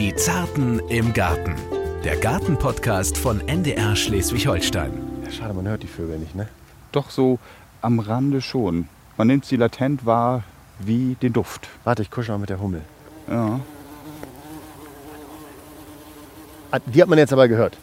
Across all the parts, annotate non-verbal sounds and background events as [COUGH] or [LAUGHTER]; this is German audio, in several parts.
Die Zarten im Garten. Der Gartenpodcast von NDR Schleswig-Holstein. Ja, schade, man hört die Vögel nicht, ne? Doch so am Rande schon. Man nimmt sie latent wahr wie den Duft. Warte, ich kuschel mal mit der Hummel. Ja, Ah, Die hat man jetzt aber gehört.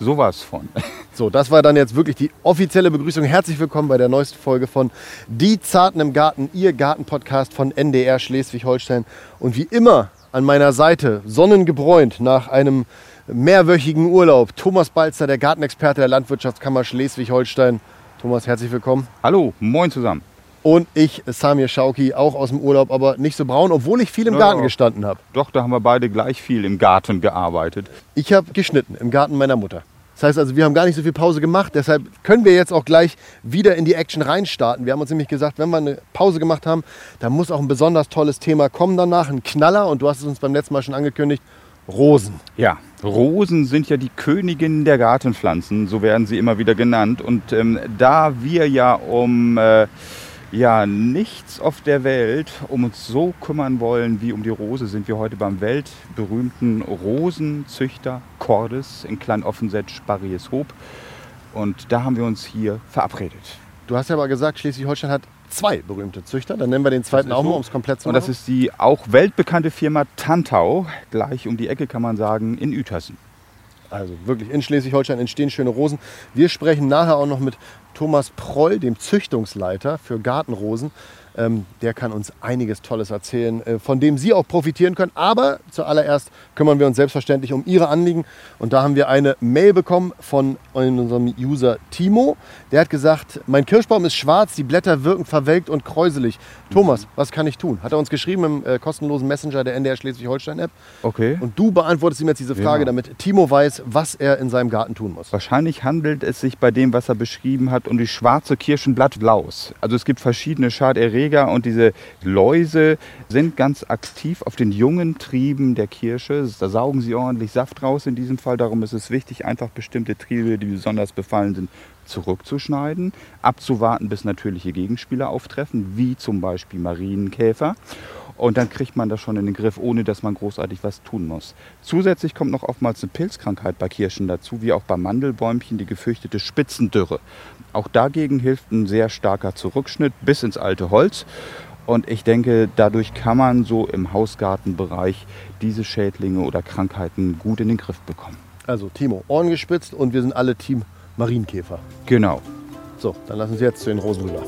sowas von. [LAUGHS] So, das war dann jetzt wirklich die offizielle Begrüßung. Herzlich willkommen bei der neuesten Folge von Die Zarten im Garten, Ihr Gartenpodcast von NDR Schleswig-Holstein. Und wie immer an meiner Seite, sonnengebräunt nach einem mehrwöchigen Urlaub, Thomas Balzer, der Gartenexperte der Landwirtschaftskammer Schleswig-Holstein. Thomas, herzlich willkommen. Hallo, moin zusammen. Und ich, Samir Schauki, auch aus dem Urlaub, aber nicht so braun, obwohl ich viel im Ja. Garten gestanden habe. Doch, da haben wir beide gleich viel im Garten gearbeitet. Ich habe geschnitten im Garten meiner Mutter. Das heißt also, wir haben gar nicht so viel Pause gemacht. Deshalb können wir jetzt auch gleich wieder in die Action reinstarten. Wir haben uns nämlich gesagt, wenn wir eine Pause gemacht haben, dann muss auch ein besonders tolles Thema kommen danach. Ein Knaller. Und du hast es uns beim letzten Mal schon angekündigt. Rosen. Ja, Rosen sind ja die Königinnen der Gartenpflanzen, so werden sie immer wieder genannt. Und ähm, da wir ja um äh, ja, nichts auf der Welt um uns so kümmern wollen wie um die Rose, sind wir heute beim weltberühmten Rosenzüchter Cordes in Kleinoffenset Sparrieshoop. Und da haben wir uns hier verabredet. Du hast ja aber gesagt, Schleswig-Holstein hat zwei berühmte Züchter. Dann nennen wir den zweiten auch mal, um es komplett zu Und machen. das ist die auch weltbekannte Firma Tantau, gleich um die Ecke kann man sagen, in Uetersen. Also wirklich in Schleswig-Holstein entstehen schöne Rosen. Wir sprechen nachher auch noch mit Thomas Proll, dem Züchtungsleiter für Gartenrosen. Ähm, der kann uns einiges Tolles erzählen, äh, von dem Sie auch profitieren können. Aber zuallererst kümmern wir uns selbstverständlich um Ihre Anliegen. Und da haben wir eine Mail bekommen von unserem User Timo. Der hat gesagt, mein Kirschbaum ist schwarz, die Blätter wirken verwelkt und kräuselig. Thomas, was kann ich tun? Hat er uns geschrieben im äh, kostenlosen Messenger der NDR Schleswig-Holstein-App. Okay. Und du beantwortest ihm jetzt diese Frage, Ja. damit Timo weiß, was er in seinem Garten tun muss. Wahrscheinlich handelt es sich bei dem, was er beschrieben hat, um die schwarze Kirschenblattlaus. Also es gibt verschiedene Schaderreger und diese Läuse sind ganz aktiv auf den jungen Trieben der Kirsche. Da saugen sie ordentlich Saft raus in diesem Fall. Darum ist es wichtig, einfach bestimmte Triebe, die besonders befallen sind, zurückzuschneiden, abzuwarten, bis natürliche Gegenspieler auftreffen, wie zum Beispiel Marienkäfer. Und dann kriegt man das schon in den Griff, ohne dass man großartig was tun muss. Zusätzlich kommt noch oftmals eine Pilzkrankheit bei Kirschen dazu, wie auch bei Mandelbäumchen, die gefürchtete Spitzendürre. Auch dagegen hilft ein sehr starker Zurückschnitt bis ins alte Holz. Und ich denke, dadurch kann man so im Hausgartenbereich diese Schädlinge oder Krankheiten gut in den Griff bekommen. Also Timo, Ohren gespitzt und wir sind alle Team Marienkäfer. Genau. So, dann lassen Sie jetzt zu den Rosen rüber.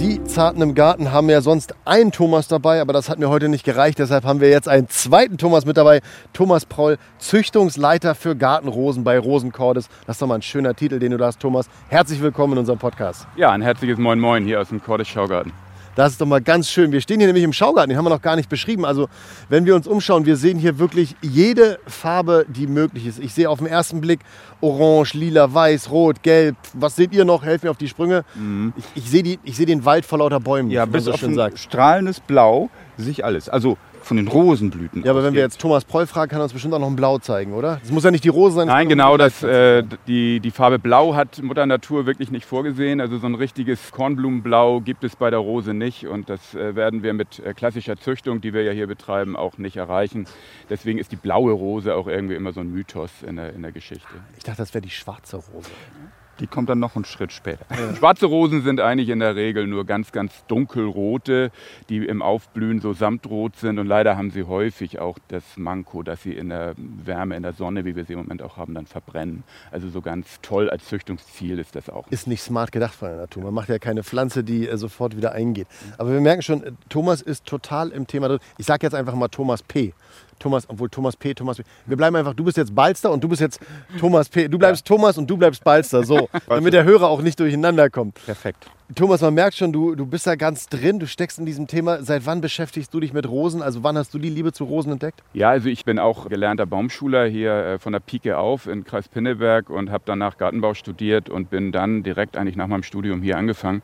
Die Zarten im Garten haben ja sonst einen Thomas dabei, aber das hat mir heute nicht gereicht. Deshalb haben wir jetzt einen zweiten Thomas mit dabei. Thomas Proll, Züchtungsleiter für Gartenrosen bei Rosenkordes. Das ist doch mal ein schöner Titel, den du da hast, Thomas. Herzlich willkommen in unserem Podcast. Ja, ein herzliches Moin Moin hier aus dem Cordes Schaugarten. Das ist doch mal ganz schön. Wir stehen hier nämlich im Schaugarten, den haben wir noch gar nicht beschrieben. Also, wenn wir uns umschauen, wir sehen hier wirklich jede Farbe, die möglich ist. Ich sehe auf den ersten Blick Orange, Lila, Weiß, Rot, Gelb. Was seht ihr noch? Helft mir auf die Sprünge. Ich, ich sehe die, ich sehe den Wald vor lauter Bäumen, Ja, bis so auf schön ein sagt. strahlendes Blau sich alles. Also von den Rosenblüten. Ja, aber wenn wir jetzt Thomas Proll fragen, kann er uns bestimmt auch noch ein Blau zeigen, oder? Das muss ja nicht die Rose sein. Nein, genau, die das, äh, die, die Farbe Blau hat Mutter Natur wirklich nicht vorgesehen. Also so ein richtiges Kornblumenblau gibt es bei der Rose nicht. Und das äh, werden wir mit äh, klassischer Züchtung, die wir ja hier betreiben, auch nicht erreichen. Deswegen ist die blaue Rose auch irgendwie immer so ein Mythos in der, in der Geschichte. Ich dachte, das wäre die schwarze Rose. Die kommt dann noch einen Schritt später. Schwarze Rosen sind eigentlich in der Regel nur ganz, ganz dunkelrote, die im Aufblühen so samtrot sind. Und leider haben sie häufig auch das Manko, dass sie in der Wärme, in der Sonne, wie wir sie im Moment auch haben, dann verbrennen. Also so ganz toll als Züchtungsziel ist das auch. Ist nicht smart gedacht von der Natur. Man macht ja keine Pflanze, die äh, sofort wieder eingeht. Aber wir merken schon, äh, Thomas ist total im Thema drin. Ich sage jetzt einfach mal Thomas P. Thomas, obwohl Thomas P, Thomas P. Wir bleiben einfach, du bist jetzt Balster und du bist jetzt Thomas P. Du bleibst Thomas und du bleibst Balster, so. [LAUGHS] damit der Hörer auch nicht durcheinander kommt. Perfekt. Thomas, man merkt schon, du, du bist da ganz drin, du steckst in diesem Thema. Seit wann beschäftigst du dich mit Rosen? Also wann hast du die Liebe zu Rosen entdeckt? Ja, also ich bin auch gelernter Baumschuler hier äh, von der Pike auf in Kreis Pinneberg und habe danach Gartenbau studiert und bin dann direkt eigentlich nach meinem Studium hier angefangen.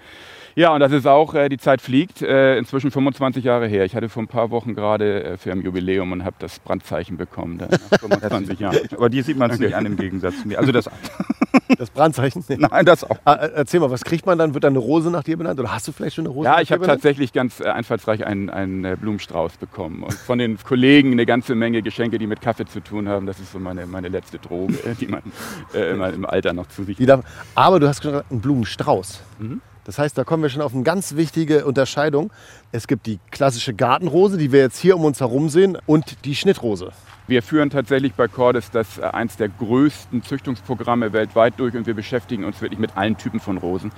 Ja, und das ist auch, äh, die Zeit fliegt, äh, inzwischen 25 Jahre her. Ich hatte vor ein paar Wochen gerade äh, für ein Jubiläum und habe das Brandzeichen bekommen, dann nach [LAUGHS] 25 Jahren. Aber dir sieht man es nicht an im Gegensatz zu mir. Also das, [LAUGHS] Das Brandzeichen? Nee. nein, das auch. Ah, äh, Erzähl mal, was kriegt man dann? Wird dann eine Rose nach dir benannt? Oder hast du vielleicht schon eine Rose Ja, ich habe tatsächlich ganz äh, einfallsreich einen, einen äh, Blumenstrauß bekommen. Und von den Kollegen eine ganze Menge Geschenke, die mit Kaffee zu tun haben. Das ist so meine, meine letzte Droge, [LAUGHS] die man äh, immer im Alter noch zu sich Die darf, aber du hast gesagt, einen Blumenstrauß. Mhm. Das heißt, da kommen wir schon auf eine ganz wichtige Unterscheidung. Es gibt die klassische Gartenrose, die wir jetzt hier um uns herum sehen, und die Schnittrose. Wir führen tatsächlich bei Cordes das äh, eins der größten Züchtungsprogramme weltweit durch und wir beschäftigen uns wirklich mit allen Typen von Rosen.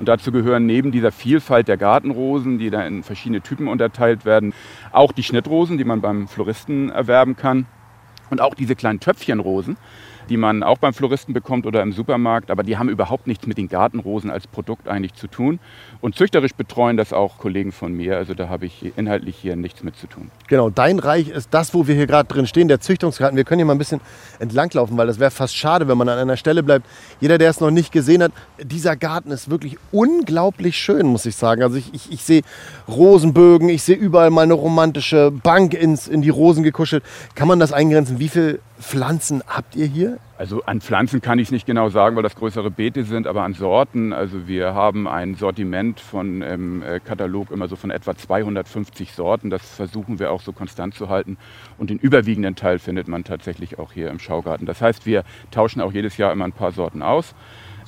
Und dazu gehören neben dieser Vielfalt der Gartenrosen, die da in verschiedene Typen unterteilt werden, auch die Schnittrosen, die man beim Floristen erwerben kann und auch diese kleinen Töpfchenrosen, die man auch beim Floristen bekommt oder im Supermarkt, aber die haben überhaupt nichts mit den Gartenrosen als Produkt eigentlich zu tun. Und züchterisch betreuen das auch Kollegen von mir, also da habe ich inhaltlich hier nichts mit zu tun. Genau, dein Reich ist das, wo wir hier gerade drin stehen, der Züchtungsgarten. Wir können hier mal ein bisschen entlanglaufen, weil das wäre fast schade, wenn man an einer Stelle bleibt. Jeder, der es noch nicht gesehen hat, dieser Garten ist wirklich unglaublich schön, muss ich sagen. Also ich, ich, ich sehe Rosenbögen, ich sehe überall mal eine romantische Bank ins, in die Rosen gekuschelt. Kann man das eingrenzen? Wie viele Pflanzen habt ihr hier? Also an Pflanzen kann ich es nicht genau sagen, weil das größere Beete sind, aber an Sorten. Also wir haben ein Sortiment von im äh, Katalog immer so von etwa 250 Sorten. Das versuchen wir auch so konstant zu halten. Und den überwiegenden Teil findet man tatsächlich auch hier im Schaugarten. Das heißt, wir tauschen auch jedes Jahr immer ein paar Sorten aus.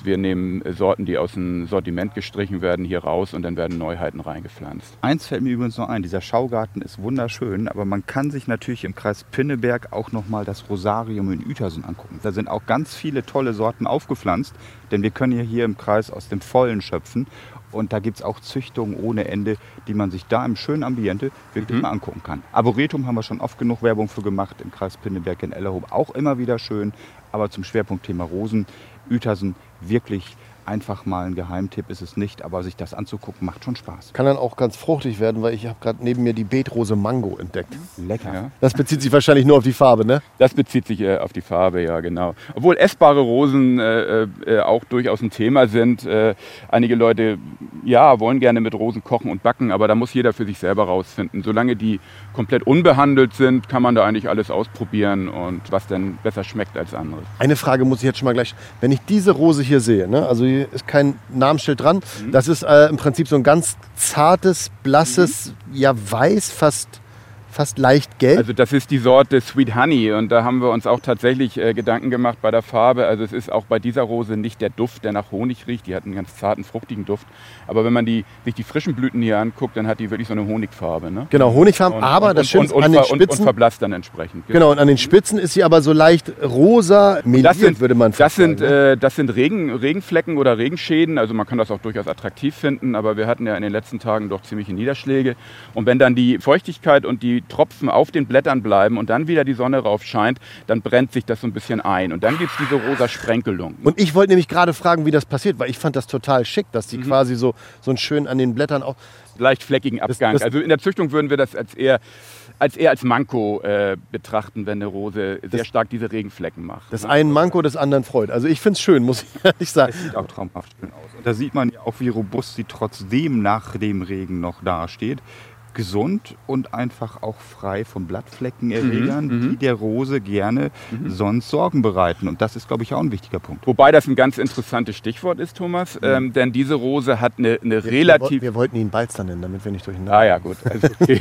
Wir nehmen Sorten, die aus dem Sortiment gestrichen werden, hier raus und dann werden Neuheiten reingepflanzt. Eins fällt mir übrigens noch ein, dieser Schaugarten ist wunderschön, aber man kann sich natürlich im Kreis Pinneberg auch nochmal das Rosarium in Uetersen angucken. Da sind auch ganz viele tolle Sorten aufgepflanzt, denn wir können ja hier im Kreis aus dem Vollen schöpfen und da gibt es auch Züchtungen ohne Ende, die man sich da im schönen Ambiente wirklich mal angucken kann. Arboretum haben wir schon oft genug Werbung für gemacht, im Kreis Pinneberg in Ellerhof auch immer wieder schön, aber zum Schwerpunktthema Rosen, Uetersen wirklich einfach mal ein Geheimtipp ist es nicht, aber sich das anzugucken macht schon Spaß. Kann dann auch ganz fruchtig werden, weil ich habe gerade neben mir die Beetrose Mango entdeckt. Lecker. Ja. Das bezieht sich wahrscheinlich nur auf die Farbe, ne? Das bezieht sich äh, auf die Farbe, ja genau. Obwohl essbare Rosen äh, äh, auch durchaus ein Thema sind. Äh, einige Leute ja, wollen gerne mit Rosen kochen und backen, aber da muss jeder für sich selber rausfinden. Solange die komplett unbehandelt sind, kann man da eigentlich alles ausprobieren und was denn besser schmeckt als anderes. Eine Frage muss ich jetzt schon mal gleich. Wenn ich diese Rose hier sehe, ne, also hier ist kein Namensschild dran, das ist äh, im Prinzip so ein ganz zartes, blasses, ja weiß, fast, fast leicht gelb. Also das ist die Sorte Sweet Honey und da haben wir uns auch tatsächlich äh, Gedanken gemacht bei der Farbe. Also es ist auch bei dieser Rose nicht der Duft, der nach Honig riecht. Die hat einen ganz zarten, fruchtigen Duft. Aber wenn man die, sich die frischen Blüten hier anguckt, dann hat die wirklich so eine Honigfarbe. Ne? genau, Honigfarben, Und- aber und, das und, an den ver- und, Spitzen. verblasst dann entsprechend. Genau, und an den Spitzen ist sie aber so leicht rosa meliert, Das sind, würde man das fast sind, sagen. ne? äh, das sind Regen, Regenflecken oder Regenschäden. Also man kann das auch durchaus attraktiv finden, aber wir hatten ja in den letzten Tagen doch ziemliche Niederschläge. Und wenn dann die Feuchtigkeit und die Tropfen auf den Blättern bleiben und dann wieder die Sonne rauf scheint, dann brennt sich das so ein bisschen ein. Und dann gibt es diese rosa Sprenkelung. Und ich wollte nämlich gerade fragen, wie das passiert, weil ich fand das total schick, dass die Mhm. quasi so, so ein schön an den Blättern auch. leicht fleckigen Abgang. das- also in der Züchtung würden wir das als eher als, eher als Manko äh, betrachten, wenn eine Rose sehr stark diese Regenflecken macht. Das ne? einen Manko des anderen freut. Also ich finde es schön, muss ich [LAUGHS] ehrlich sagen. Sieht auch traumhaft schön aus. Und da sieht man ja auch, wie robust sie trotzdem nach dem Regen noch dasteht. Gesund und einfach auch frei von Blattfleckenerregern, die der Rose gerne sonst Sorgen bereiten. Und das ist, glaube ich, auch ein wichtiger Punkt. Wobei das ein ganz interessantes Stichwort ist, Thomas, ähm, denn diese Rose hat eine, eine relativ Wir, wir wollten ihn Balzer nennen, damit wir nicht durcheinander. Ah ja, gut. Also, okay.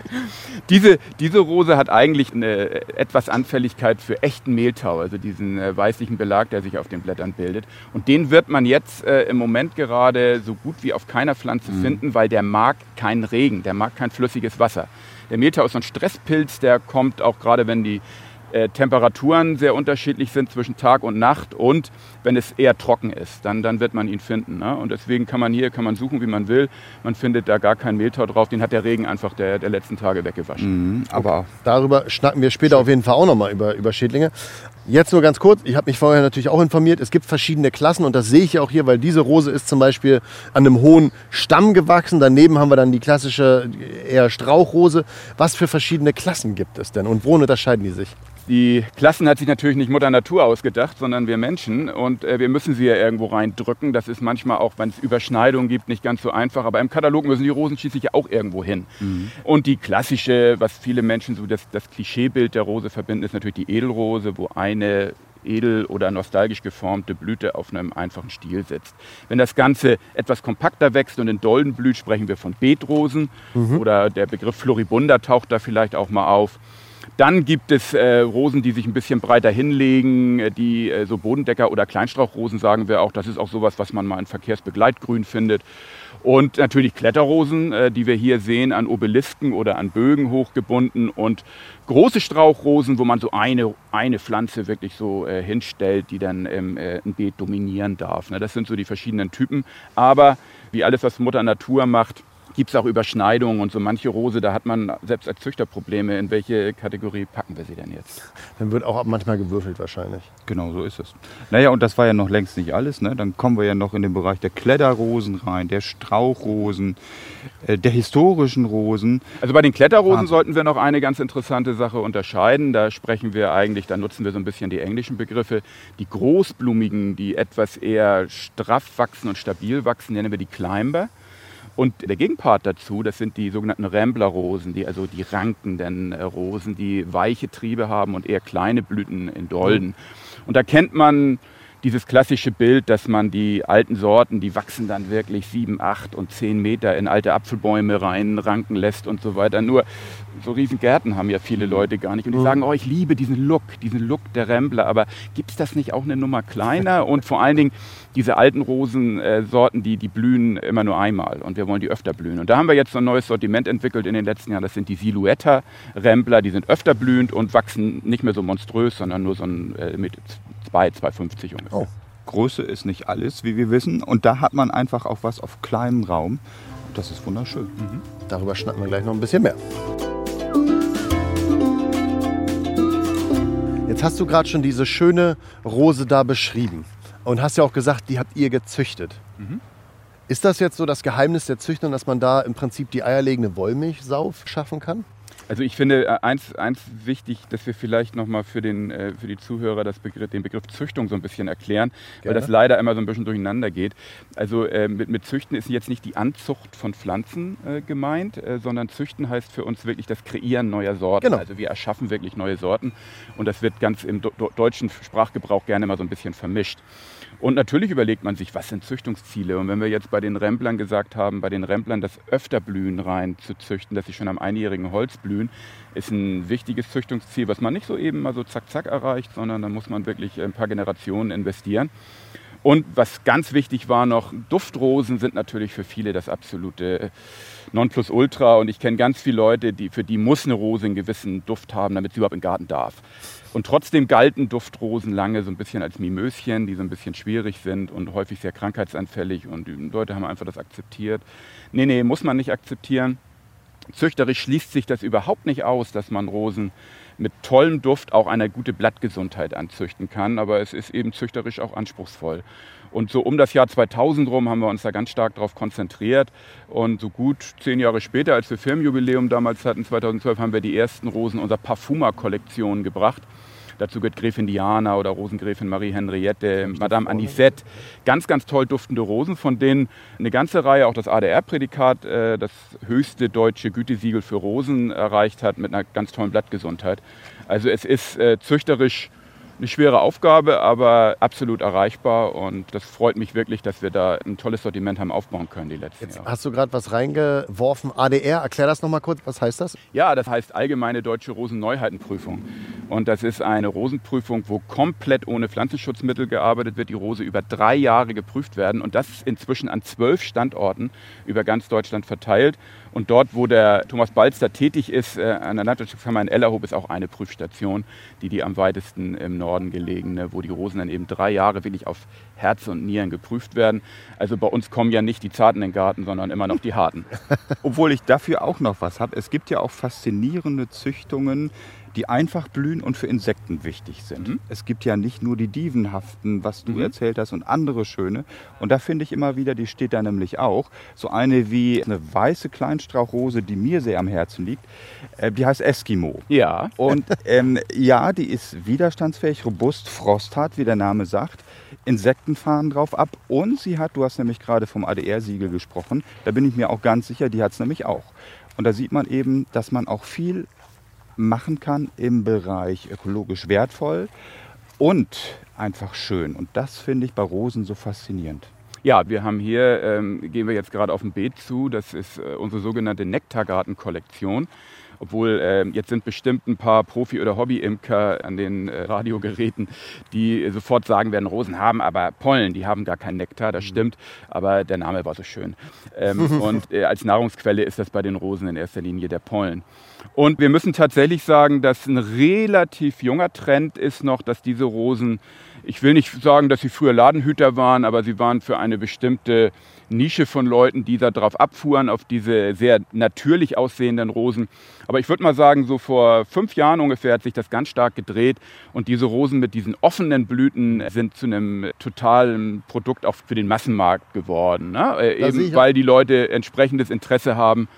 [LAUGHS] diese, diese Rose hat eigentlich eine etwas Anfälligkeit für echten Mehltau, also diesen äh, weißlichen Belag, der sich auf den Blättern bildet. Und den wird man jetzt äh, im Moment gerade so gut wie auf keiner Pflanze finden, weil der mag keinen Regen, der mag kein flüssiges Wasser. Der Mehltau ist so ein Stresspilz, der kommt auch gerade, wenn die äh, Temperaturen sehr unterschiedlich sind zwischen Tag und Nacht und wenn es eher trocken ist, dann, dann wird man ihn finden. Ne? Und deswegen kann man hier kann man suchen, wie man will. Man findet da gar keinen Mehltau drauf. Den hat der Regen einfach der, der letzten Tage weggewaschen. Mhm, aber Darüber schnacken wir später auf jeden Fall auch nochmal über, über Schädlinge. Jetzt nur ganz kurz, ich habe mich vorher natürlich auch informiert, es gibt verschiedene Klassen und das sehe ich ja auch hier, weil diese Rose ist zum Beispiel an einem hohen Stamm gewachsen. Daneben haben wir dann die klassische eher Strauchrose. Was für verschiedene Klassen gibt es denn und wo unterscheiden die sich? Die Klassen hat sich natürlich nicht Mutter Natur ausgedacht, sondern wir Menschen. Und äh, wir müssen sie ja irgendwo reindrücken. Das ist manchmal auch, wenn es Überschneidungen gibt, nicht ganz so einfach. Aber im Katalog müssen die Rosen schließlich ja auch irgendwo hin. Und die klassische, was viele Menschen so das, das Klischeebild der Rose verbinden, ist natürlich die Edelrose, wo eine edel oder nostalgisch geformte Blüte auf einem einfachen Stiel sitzt. Wenn das Ganze etwas kompakter wächst und in Dolden blüht, sprechen wir von Beetrosen mhm. oder der Begriff Floribunda taucht da vielleicht auch mal auf. Dann gibt es äh, Rosen, die sich ein bisschen breiter hinlegen, äh, die äh, so Bodendecker oder Kleinstrauchrosen sagen wir auch. Das ist auch sowas, was man mal in Verkehrsbegleitgrün findet. Und natürlich Kletterrosen, äh, die wir hier sehen, an Obelisken oder an Bögen hochgebunden. Und große Strauchrosen, wo man so eine, eine Pflanze wirklich so äh, hinstellt, die dann ähm, äh, ein Beet dominieren darf. Ne? Das sind so die verschiedenen Typen. Aber wie alles, was Mutter Natur macht, gibt es auch Überschneidungen und so manche Rose, da hat man selbst als Züchter Probleme. In welche Kategorie packen wir sie denn jetzt? Dann wird auch manchmal gewürfelt wahrscheinlich. Genau, so ist es. Naja, und das war ja noch längst nicht alles. Ne? Dann kommen wir ja noch in den Bereich der Kletterrosen rein, der Strauchrosen, äh, der historischen Rosen. Also bei den Kletterrosen ah. sollten wir noch eine ganz interessante Sache unterscheiden. Da sprechen wir eigentlich, da nutzen wir so ein bisschen die englischen Begriffe. Die großblumigen, die etwas eher straff wachsen und stabil wachsen, nennen wir die Climber. Und der Gegenpart dazu, das sind die sogenannten Ramblerrosen, die, also die rankenden äh, Rosen, die weiche Triebe haben und eher kleine Blüten in Dolden. Und da kennt man dieses klassische Bild, dass man die alten Sorten, die wachsen dann wirklich sieben, acht und zehn Meter in alte Apfelbäume reinranken lässt und so weiter. Nur so riesen Gärten haben ja viele Leute gar nicht. Und die mhm. sagen, oh, ich liebe diesen Look, diesen Look der Rambler. Aber gibt es das nicht auch eine Nummer kleiner? [LAUGHS] Und vor allen Dingen diese alten Rosensorten, die, die blühen immer nur einmal. Und wir wollen die öfter blühen. Und da haben wir jetzt so ein neues Sortiment entwickelt in den letzten Jahren. Das sind die Silhouetta-Rambler. Die sind öfter blühend und wachsen nicht mehr so monströs, sondern nur so ein, äh, mit 2, 2,50 ungefähr. Oh. Größe ist nicht alles, wie wir wissen. Und da hat man einfach auch was auf kleinem Raum. Das ist wunderschön. Mhm. Darüber schnacken wir gleich noch ein bisschen mehr. Jetzt hast du gerade schon diese schöne Rose da beschrieben und hast ja auch gesagt, die habt ihr gezüchtet. Mhm. Ist das jetzt so das Geheimnis der Züchtung, dass man da im Prinzip die eierlegende Wollmilchsau schaffen kann? Also ich finde äh, eins, eins wichtig, dass wir vielleicht nochmal für, äh, für die Zuhörer das Begriff, den Begriff Züchtung so ein bisschen erklären, Gerne. weil das leider immer so ein bisschen durcheinander geht. Also äh, mit, mit, Züchten ist jetzt nicht die Anzucht von Pflanzen äh, gemeint, äh, sondern Züchten heißt für uns wirklich das Kreieren neuer Sorten. Genau. Also wir erschaffen wirklich neue Sorten und das wird ganz im do deutschen Sprachgebrauch gerne mal so ein bisschen vermischt. Und natürlich überlegt man sich, was sind Züchtungsziele? Und wenn wir jetzt bei den Remplern gesagt haben, bei den Remplern das Öfterblühen rein zu züchten, dass sie schon am einjährigen Holz blühen, ist ein wichtiges Züchtungsziel, was man nicht so eben mal so zack zack erreicht, sondern da muss man wirklich ein paar Generationen investieren. Und was ganz wichtig war noch, Duftrosen sind natürlich für viele das absolute Nonplusultra. Und ich kenne ganz viele Leute, die, für die muss eine Rose einen gewissen Duft haben, damit sie überhaupt den Garten darf. Und trotzdem galten Duftrosen lange so ein bisschen als Mimöschen, die so ein bisschen schwierig sind und häufig sehr krankheitsanfällig. Und Leute haben einfach das akzeptiert. Nee, nee, muss man nicht akzeptieren. Züchterisch schließt sich das überhaupt nicht aus, dass man Rosen mit tollem Duft auch eine gute Blattgesundheit anzüchten kann. Aber es ist eben züchterisch auch anspruchsvoll. Und so um das Jahr 2000 rum haben wir uns da ganz stark darauf konzentriert. Und so gut zehn Jahre später, als wir Firmenjubiläum damals hatten, 2012, haben wir die ersten Rosen unserer Parfuma-Kollektion gebracht. Dazu gehört Gräfin Diana oder Rosengräfin Marie Henriette, Madame Anisette. Ganz, ganz toll duftende Rosen, von denen eine ganze Reihe auch das ADR-Prädikat, äh, das höchste deutsche Gütesiegel für Rosen erreicht hat, mit einer ganz tollen Blattgesundheit. Also es ist äh, züchterisch eine schwere Aufgabe, aber absolut erreichbar. Und das freut mich wirklich, dass wir da ein tolles Sortiment haben aufbauen können die letzten Jetzt Jahre. Hast du gerade was reingeworfen? ADR, erklär das nochmal kurz. Was heißt das? Ja, das heißt Allgemeine Deutsche Rosenneuheitenprüfung. Und das ist eine Rosenprüfung, wo komplett ohne Pflanzenschutzmittel gearbeitet wird. Die Rose über drei Jahre geprüft werden. Und das inzwischen an zwölf Standorten über ganz Deutschland verteilt. Und dort, wo der Thomas Balster tätig ist, äh, an der Landwirtschaftskammer in Ellerhof, ist auch eine Prüfstation, die die am weitesten im Norden gelegene, wo die Rosen dann eben drei Jahre wirklich auf Herz und Nieren geprüft werden. Also bei uns kommen ja nicht die Zarten in den Garten, sondern immer noch die Harten. [LAUGHS] Obwohl ich dafür auch noch was habe. Es gibt ja auch faszinierende Züchtungen, die einfach blühen und für Insekten wichtig sind. Mhm. Es gibt ja nicht nur die dievenhaften, was du mhm. erzählt hast, und andere schöne. Und da finde ich immer wieder, die steht da nämlich auch. So eine wie eine weiße Kleinstrauchrose, die mir sehr am Herzen liegt, äh, die heißt Eskimo. Ja. Und ähm, ja, die ist widerstandsfähig, robust, frosthart, wie der Name sagt. Insekten fahren drauf ab und sie hat, du hast nämlich gerade vom ADR-Siegel gesprochen, da bin ich mir auch ganz sicher, die hat es nämlich auch. Und da sieht man eben, dass man auch viel machen kann im Bereich ökologisch wertvoll und einfach schön. Und das finde ich bei Rosen so faszinierend. Ja, wir haben hier, ähm, gehen wir jetzt gerade auf ein Beet zu, das ist äh, unsere sogenannte Nektargarten-Kollektion. Obwohl äh, jetzt sind bestimmt ein paar Profi- oder Hobby-Imker an den äh, Radiogeräten, die sofort sagen werden, Rosen haben aber Pollen, die haben gar keinen Nektar, das mhm. stimmt, aber der Name war so schön. Ähm, [LAUGHS] und äh, als Nahrungsquelle ist das bei den Rosen in erster Linie der Pollen. Und wir müssen tatsächlich sagen, dass ein relativ junger Trend ist noch, dass diese Rosen, ich will nicht sagen, dass sie früher Ladenhüter waren, aber sie waren für eine bestimmte Nische von Leuten, die da drauf abfuhren, auf diese sehr natürlich aussehenden Rosen. Aber ich würde mal sagen, so vor fünf Jahren ungefähr hat sich das ganz stark gedreht und diese Rosen mit diesen offenen Blüten sind zu einem totalen Produkt auch für den Massenmarkt geworden. Ne? Äh, eben weil die Leute entsprechendes Interesse haben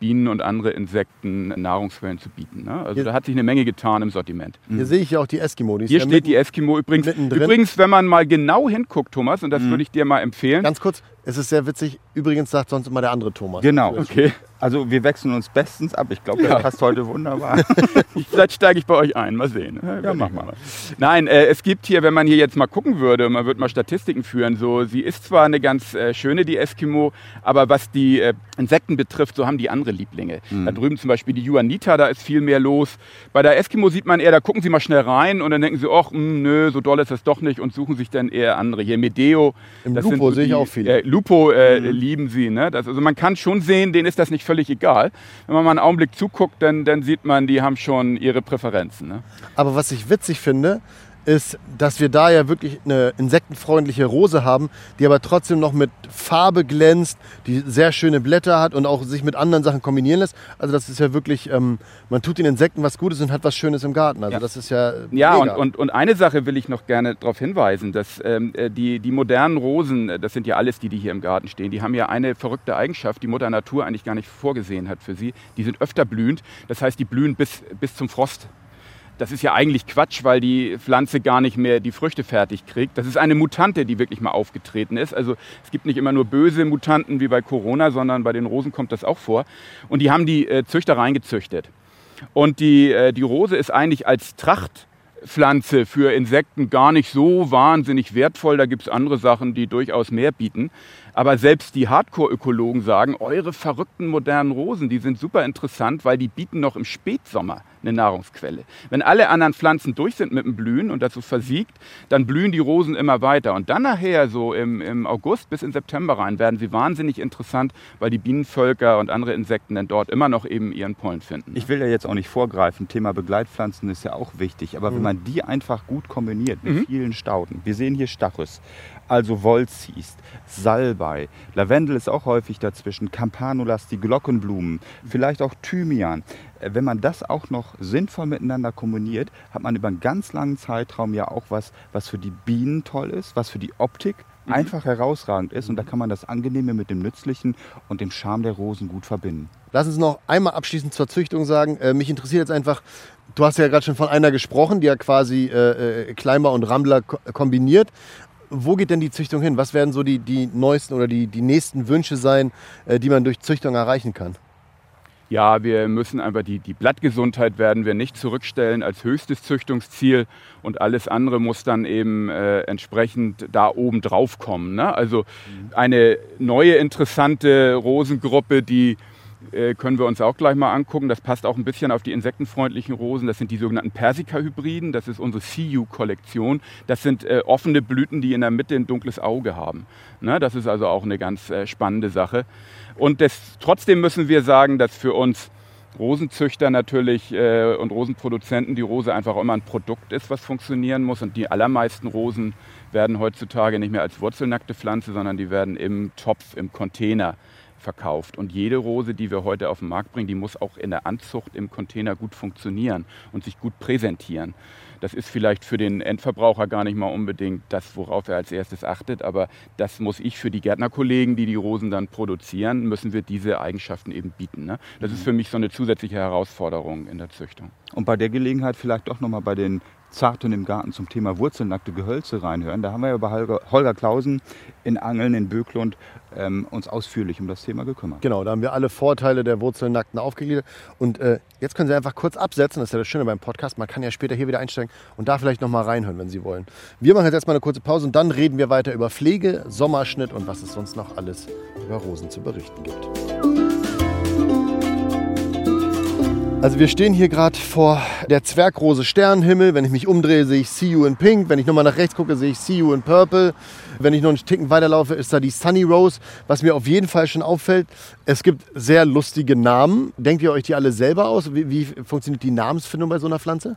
Bienen und andere Insekten Nahrungsquellen zu bieten. Ne? Also Hier, da hat sich eine Menge getan im Sortiment. Hier mhm. sehe ich ja auch die Eskimo. Die Hier steht mitten, die Eskimo übrigens. Übrigens, wenn man mal genau hinguckt, Thomas, und das mhm. würde ich dir mal empfehlen. Ganz kurz, es ist sehr witzig. Übrigens sagt sonst immer der andere Thomas. Genau. Okay. Also wir wechseln uns bestens ab. Ich glaube, ja. das passt heute wunderbar. [LAUGHS] Vielleicht steige ich bei euch ein. Mal sehen. Ja, mach mal. Nein, äh, es gibt hier, wenn man hier jetzt mal gucken würde, man würde mal Statistiken führen, so, sie ist zwar eine ganz äh, schöne, die Eskimo, aber was die äh, Insekten betrifft, so haben die andere Lieblinge. Mhm. Da drüben zum Beispiel die Juanita, da ist viel mehr los. Bei der Eskimo sieht man eher, da gucken sie mal schnell rein und dann denken sie, ach, hm, nö, so doll ist das doch nicht und suchen sich dann eher andere. Hier Medeo. Im Lupo sehe ich auch viele. Äh, Lupo äh, mhm. lieben sie. Ne? Das, also man kann schon sehen, denen ist das nicht völlig egal. Wenn man mal einen Augenblick zuguckt, dann, dann sieht man, die haben schon ihre Präferenzen. Ne? Aber was ich witzig finde, ist, dass wir da ja wirklich eine insektenfreundliche Rose haben, die aber trotzdem noch mit Farbe glänzt, die sehr schöne Blätter hat und auch sich mit anderen Sachen kombinieren lässt. Also das ist ja wirklich, ähm, man tut den Insekten was Gutes und hat was Schönes im Garten. Also ja. das ist ja Ja, und, und, und, eine Sache will ich noch gerne darauf hinweisen, dass ähm, äh, die, die modernen Rosen, äh, das sind ja alles die, die hier im Garten stehen, die haben ja eine verrückte Eigenschaft, die Mutter Natur eigentlich gar nicht vorgesehen hat für sie. Die sind öfter blühend, das heißt, die blühen bis, bis zum Frost das ist ja eigentlich Quatsch, weil die Pflanze gar nicht mehr die Früchte fertig kriegt. Das ist eine Mutante, die wirklich mal aufgetreten ist. Also es gibt nicht immer nur böse Mutanten wie bei Corona, sondern bei den Rosen kommt das auch vor. Und die haben die äh, Züchter reingezüchtet. Und die, äh, die Rose ist eigentlich als Trachtpflanze für Insekten gar nicht so wahnsinnig wertvoll. Da gibt es andere Sachen, die durchaus mehr bieten. Aber selbst die Hardcore-Ökologen sagen, eure verrückten modernen Rosen, die sind super interessant, weil die bieten noch im Spätsommer eine Nahrungsquelle. Wenn alle anderen Pflanzen durch sind mit dem Blühen und das so versiegt, dann blühen die Rosen immer weiter. Und dann nachher, so im, im August bis in September rein, werden sie wahnsinnig interessant, weil die Bienenvölker und andere Insekten dann dort immer noch eben ihren Pollen finden. Ich will ja jetzt auch nicht vorgreifen, Thema Begleitpflanzen ist ja auch wichtig, aber mhm. wenn man die einfach gut kombiniert mit mhm. vielen Stauden, wir sehen hier Stachus, also Wolziest, Salbei, Lavendel ist auch häufig dazwischen, Campanulas, die Glockenblumen, vielleicht auch Thymian. Äh, wenn man das auch noch sinnvoll miteinander kombiniert, hat man über einen ganz langen Zeitraum ja auch was, was für die Bienen toll ist, was für die Optik mhm. einfach herausragend ist. Und da kann man das Angenehme mit dem Nützlichen und dem Charme der Rosen gut verbinden. Lass uns noch einmal abschließend zur Züchtung sagen. Äh, mich interessiert jetzt einfach, du hast ja gerade schon von einer gesprochen, die ja quasi äh, äh Climber und Rambler kombiniert wo geht denn die Züchtung hin? Was werden so die, die neuesten oder die, die nächsten Wünsche sein, äh, die man durch Züchtung erreichen kann? Ja, wir müssen einfach die, die Blattgesundheit werden wir nicht zurückstellen als höchstes Züchtungsziel und alles andere muss dann eben äh, entsprechend da oben drauf kommen. Ne? Also eine neue interessante Rosengruppe, die äh, können wir uns auch gleich mal angucken. Das passt auch ein bisschen auf die insektenfreundlichen Rosen. Das sind die sogenannten Persica-Hybriden. Das ist unsere CU-Kollektion. Das sind äh, offene Blüten, die in der Mitte ein dunkles Auge haben. Ne? Das ist also auch eine ganz äh, spannende Sache. Und das, trotzdem müssen wir sagen, dass für uns Rosenzüchter natürlich äh, und Rosenproduzenten die Rose einfach immer ein Produkt ist, was funktionieren muss. Und die allermeisten Rosen werden heutzutage nicht mehr als wurzelnackte Pflanze, sondern die werden im Topf, im Container verkauft. Und jede Rose, die wir heute auf den Markt bringen, die muss auch in der Anzucht im Container gut funktionieren und sich gut präsentieren. Das ist vielleicht für den Endverbraucher gar nicht mal unbedingt das, worauf er als erstes achtet, aber das muss ich für die Gärtnerkollegen, die die Rosen dann produzieren, müssen wir diese Eigenschaften eben bieten. Ne? Das ist für mich so eine zusätzliche Herausforderung in der Züchtung. Und bei der Gelegenheit vielleicht auch nochmal bei den Zarten im Garten zum Thema wurzelnackte Gehölze reinhören, da haben wir ja bei Holger, Holger Klausen in Angeln in Böklund ähm, uns ausführlich um das Thema gekümmert. Genau, da haben wir alle Vorteile der Wurzelnackten aufgegliedert. Und äh, jetzt können Sie einfach kurz absetzen, das ist ja das Schöne beim Podcast, man kann ja später hier wieder einsteigen und da vielleicht nochmal reinhören, wenn Sie wollen. Wir machen jetzt erstmal eine kurze Pause und dann reden wir weiter über Pflege, Sommerschnitt und was es sonst noch alles über Rosen zu berichten gibt. Also wir stehen hier gerade vor der Zwergrose Sternenhimmel. Wenn ich mich umdrehe, sehe ich See You in Pink. Wenn ich nochmal nach rechts gucke, sehe ich See You in Purple. Wenn ich noch einen Ticken weiterlaufe, ist da die Sunny Rose. Was mir auf jeden Fall schon auffällt, es gibt sehr lustige Namen. Denkt ihr euch die alle selber aus? Wie, wie funktioniert die Namensfindung bei so einer Pflanze?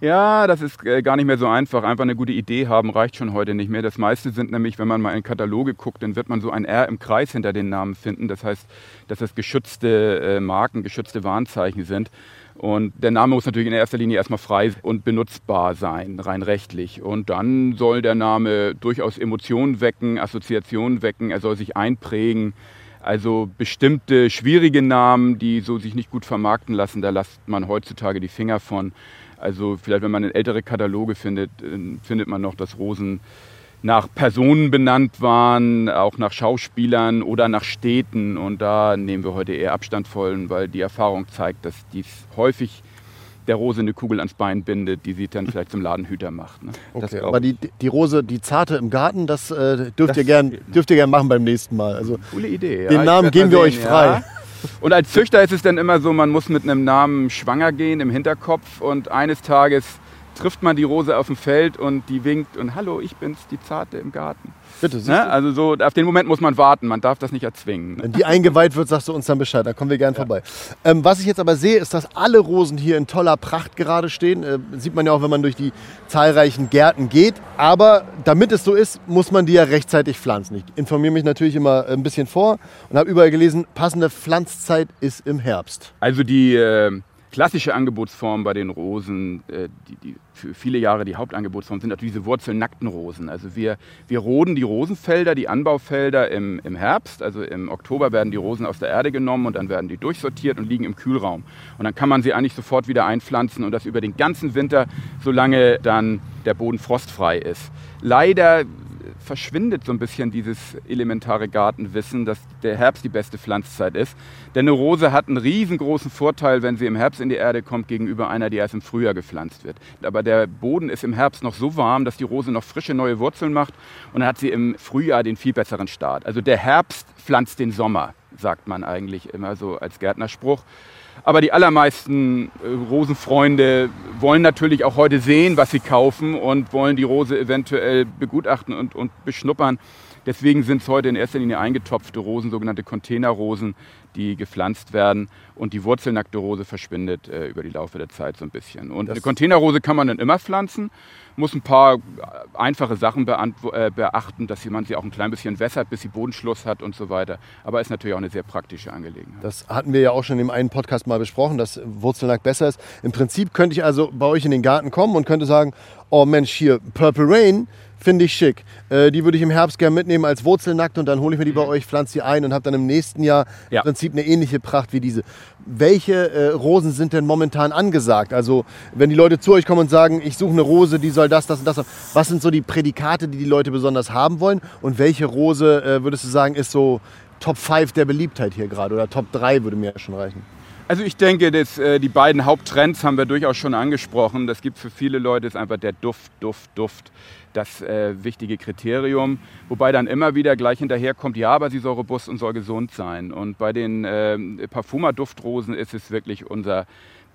Ja, das ist äh, gar nicht mehr so einfach. Einfach eine gute Idee haben reicht schon heute nicht mehr. Das meiste sind nämlich, wenn man mal in Kataloge guckt, dann wird man so ein R im Kreis hinter den Namen finden. Das heißt, dass das geschützte äh, Marken, geschützte Warnzeichen sind. Und der Name muss natürlich in erster Linie erstmal frei und benutzbar sein, rein rechtlich. Und dann soll der Name durchaus Emotionen wecken, Assoziationen wecken, er soll sich einprägen. Also bestimmte schwierige Namen, die so sich nicht gut vermarkten lassen, da lässt man heutzutage die Finger von. Also vielleicht, wenn man in ältere Kataloge findet, äh, findet man noch, dass Rosen nach Personen benannt waren, auch nach Schauspielern oder nach Städten. Und da nehmen wir heute eher Abstand von, weil die Erfahrung zeigt, dass dies häufig der Rose eine Kugel ans Bein bindet, die sie dann vielleicht zum Ladenhüter macht. Ne? Okay, aber die, die Rose, die zarte im Garten, das äh, dürft, das ihr gern, dürft ihr gern machen beim nächsten Mal. Also, Coole Idee. Ja. Den Namen geben wir euch frei. Ja. Und als Züchter ist es dann immer so, man muss mit einem Namen schwanger gehen im Hinterkopf. Und eines Tages trifft man die Rose auf dem Feld und die winkt und hallo, ich bin's, die Zarte im Garten. Bitte, ne? Also so, auf den Moment muss man warten, man darf das nicht erzwingen. Ne? Wenn die eingeweiht wird, sagst du uns dann Bescheid, da kommen wir gern ja. vorbei. Ähm, was ich jetzt aber sehe, ist, dass alle Rosen hier in toller Pracht gerade stehen. Äh, sieht man ja auch, wenn man durch die zahlreichen Gärten geht. Aber damit es so ist, muss man die ja rechtzeitig pflanzen. Ich informiere mich natürlich immer ein bisschen vor und habe überall gelesen, passende Pflanzzeit ist im Herbst. Also die... Äh klassische Angebotsform bei den Rosen, äh, die, die, für viele Jahre die Hauptangebotsform sind natürlich diese wurzelnackten Rosen. Also wir, wir roden die Rosenfelder, die Anbaufelder im, im Herbst. Also im Oktober werden die Rosen aus der Erde genommen und dann werden die durchsortiert und liegen im Kühlraum. Und dann kann man sie eigentlich sofort wieder einpflanzen und das über den ganzen Winter, solange dann der Boden frostfrei ist. Leider verschwindet so ein bisschen dieses elementare Gartenwissen, dass der Herbst die beste Pflanzzeit ist. Denn eine Rose hat einen riesengroßen Vorteil, wenn sie im Herbst in die Erde kommt, gegenüber einer, die erst im Frühjahr gepflanzt wird. Aber der Boden ist im Herbst noch so warm, dass die Rose noch frische neue Wurzeln macht und dann hat sie im Frühjahr den viel besseren Start. Also der Herbst pflanzt den Sommer, sagt man eigentlich immer so als Gärtnerspruch. Aber die allermeisten äh, Rosenfreunde wollen natürlich auch heute sehen, was sie kaufen und wollen die Rose eventuell begutachten und, und beschnuppern. Deswegen sind es heute in erster Linie eingetopfte Rosen, sogenannte Containerrosen, die gepflanzt werden und die wurzelnackte Rose verschwindet äh, über die Laufe der Zeit so ein bisschen. Und das eine Containerrose kann man dann immer pflanzen, muss ein paar einfache Sachen äh, beachten, dass man sie auch ein klein bisschen wässert, bis sie Bodenschluss hat und so weiter. Aber ist natürlich auch eine sehr praktische Angelegenheit. Das hatten wir ja auch schon im einen Podcast mal besprochen, dass Wurzelnack besser ist. Im Prinzip könnte ich also bei euch in den Garten kommen und könnte sagen, oh Mensch, hier Purple Rain, finde ich schick. Äh, die würde ich im Herbst gerne mitnehmen als Wurzelnackt und dann hole ich mir die bei mhm. euch, pflanze sie ein und habe dann im nächsten Jahr ja. im Prinzip eine ähnliche Pracht wie diese. Welche äh, Rosen sind denn momentan angesagt? Also wenn die Leute zu euch kommen und sagen, ich suche eine Rose, die soll das, das und das haben, was sind so die Prädikate, die die Leute besonders haben wollen? Und welche Rose, äh, würdest du sagen, ist so Top 5 der Beliebtheit hier gerade oder Top 3 würde mir schon reichen? Also ich denke, dass, äh, die beiden Haupttrends haben wir durchaus schon angesprochen. Das gibt für viele Leute ist einfach der Duft, Duft, Duft das äh, wichtige Kriterium. Wobei dann immer wieder gleich hinterherkommt, ja, aber sie soll robust und soll gesund sein. Und bei den äh, Parfuma-Duftrosen ist es wirklich unser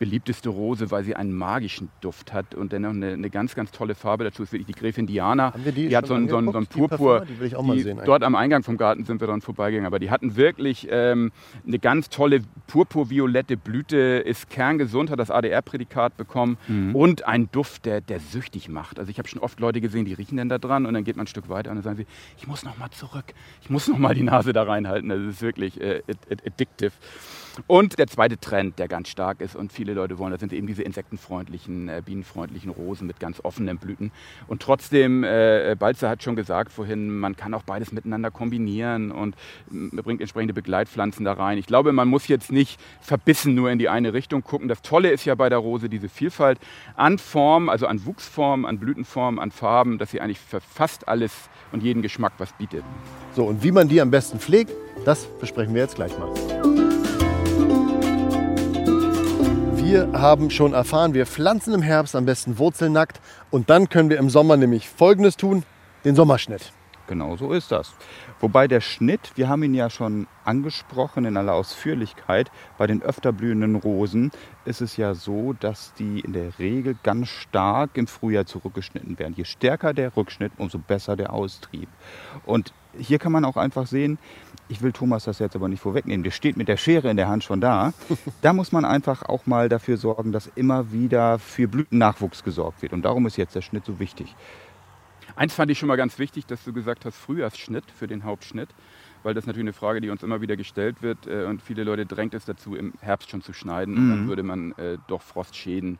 beliebteste Rose, weil sie einen magischen Duft hat und dennoch eine, eine ganz, ganz tolle Farbe dazu ist wirklich die Gräfin Diana. Haben wir die, die hat so einen, so einen, so einen Purpur. Die, die will ich auch mal sehen. Dort am Eingang vom Garten sind wir dann vorbeigegangen. Aber die hatten wirklich ähm, eine ganz tolle purpurviolette Blüte, ist kerngesund, hat das ADR-Prädikat bekommen mhm. und ein Duft, der, der süchtig macht. Also ich habe schon oft Leute gesehen, die riechen dann da dran und dann geht man ein Stück weiter und dann sagen sie, ich muss noch mal zurück, ich muss noch mal die Nase da reinhalten. Das ist wirklich äh, addictive. Und der zweite Trend, der ganz stark ist und viele Leute wollen, das sind eben diese insektenfreundlichen, äh, bienenfreundlichen Rosen mit ganz offenen Blüten. Und trotzdem, äh, Balzer hat schon gesagt vorhin, man kann auch beides miteinander kombinieren und äh, bringt entsprechende Begleitpflanzen da rein. Ich glaube, man muss jetzt nicht verbissen nur in die eine Richtung gucken. Das Tolle ist ja bei der Rose diese Vielfalt an Form, also an Wuchsform, an Blütenform, an Farben, dass sie eigentlich für fast alles und jeden Geschmack was bietet. So, und wie man die am besten pflegt, das besprechen wir jetzt gleich mal. Wir haben schon erfahren, wir pflanzen im Herbst am besten wurzelnackt und dann können wir im Sommer nämlich Folgendes tun, den Sommerschnitt. Genau so ist das. Wobei der Schnitt, wir haben ihn ja schon angesprochen in aller Ausführlichkeit, bei den öfter blühenden Rosen ist es ja so, dass die in der Regel ganz stark im Frühjahr zurückgeschnitten werden. Je stärker der Rückschnitt, umso besser der Austrieb. Und hier kann man auch einfach sehen, ich will Thomas das jetzt aber nicht vorwegnehmen, der steht mit der Schere in der Hand schon da. [LAUGHS] Da muss man einfach auch mal dafür sorgen, dass immer wieder für Blütennachwuchs gesorgt wird. Und darum ist jetzt der Schnitt so wichtig. Eins fand ich schon mal ganz wichtig, dass du gesagt hast, Frühjahrsschnitt für den Hauptschnitt, weil das natürlich eine Frage, die uns immer wieder gestellt wird äh, und viele Leute drängt es dazu, im Herbst schon zu schneiden. Mhm. Und dann würde man äh, doch Frostschäden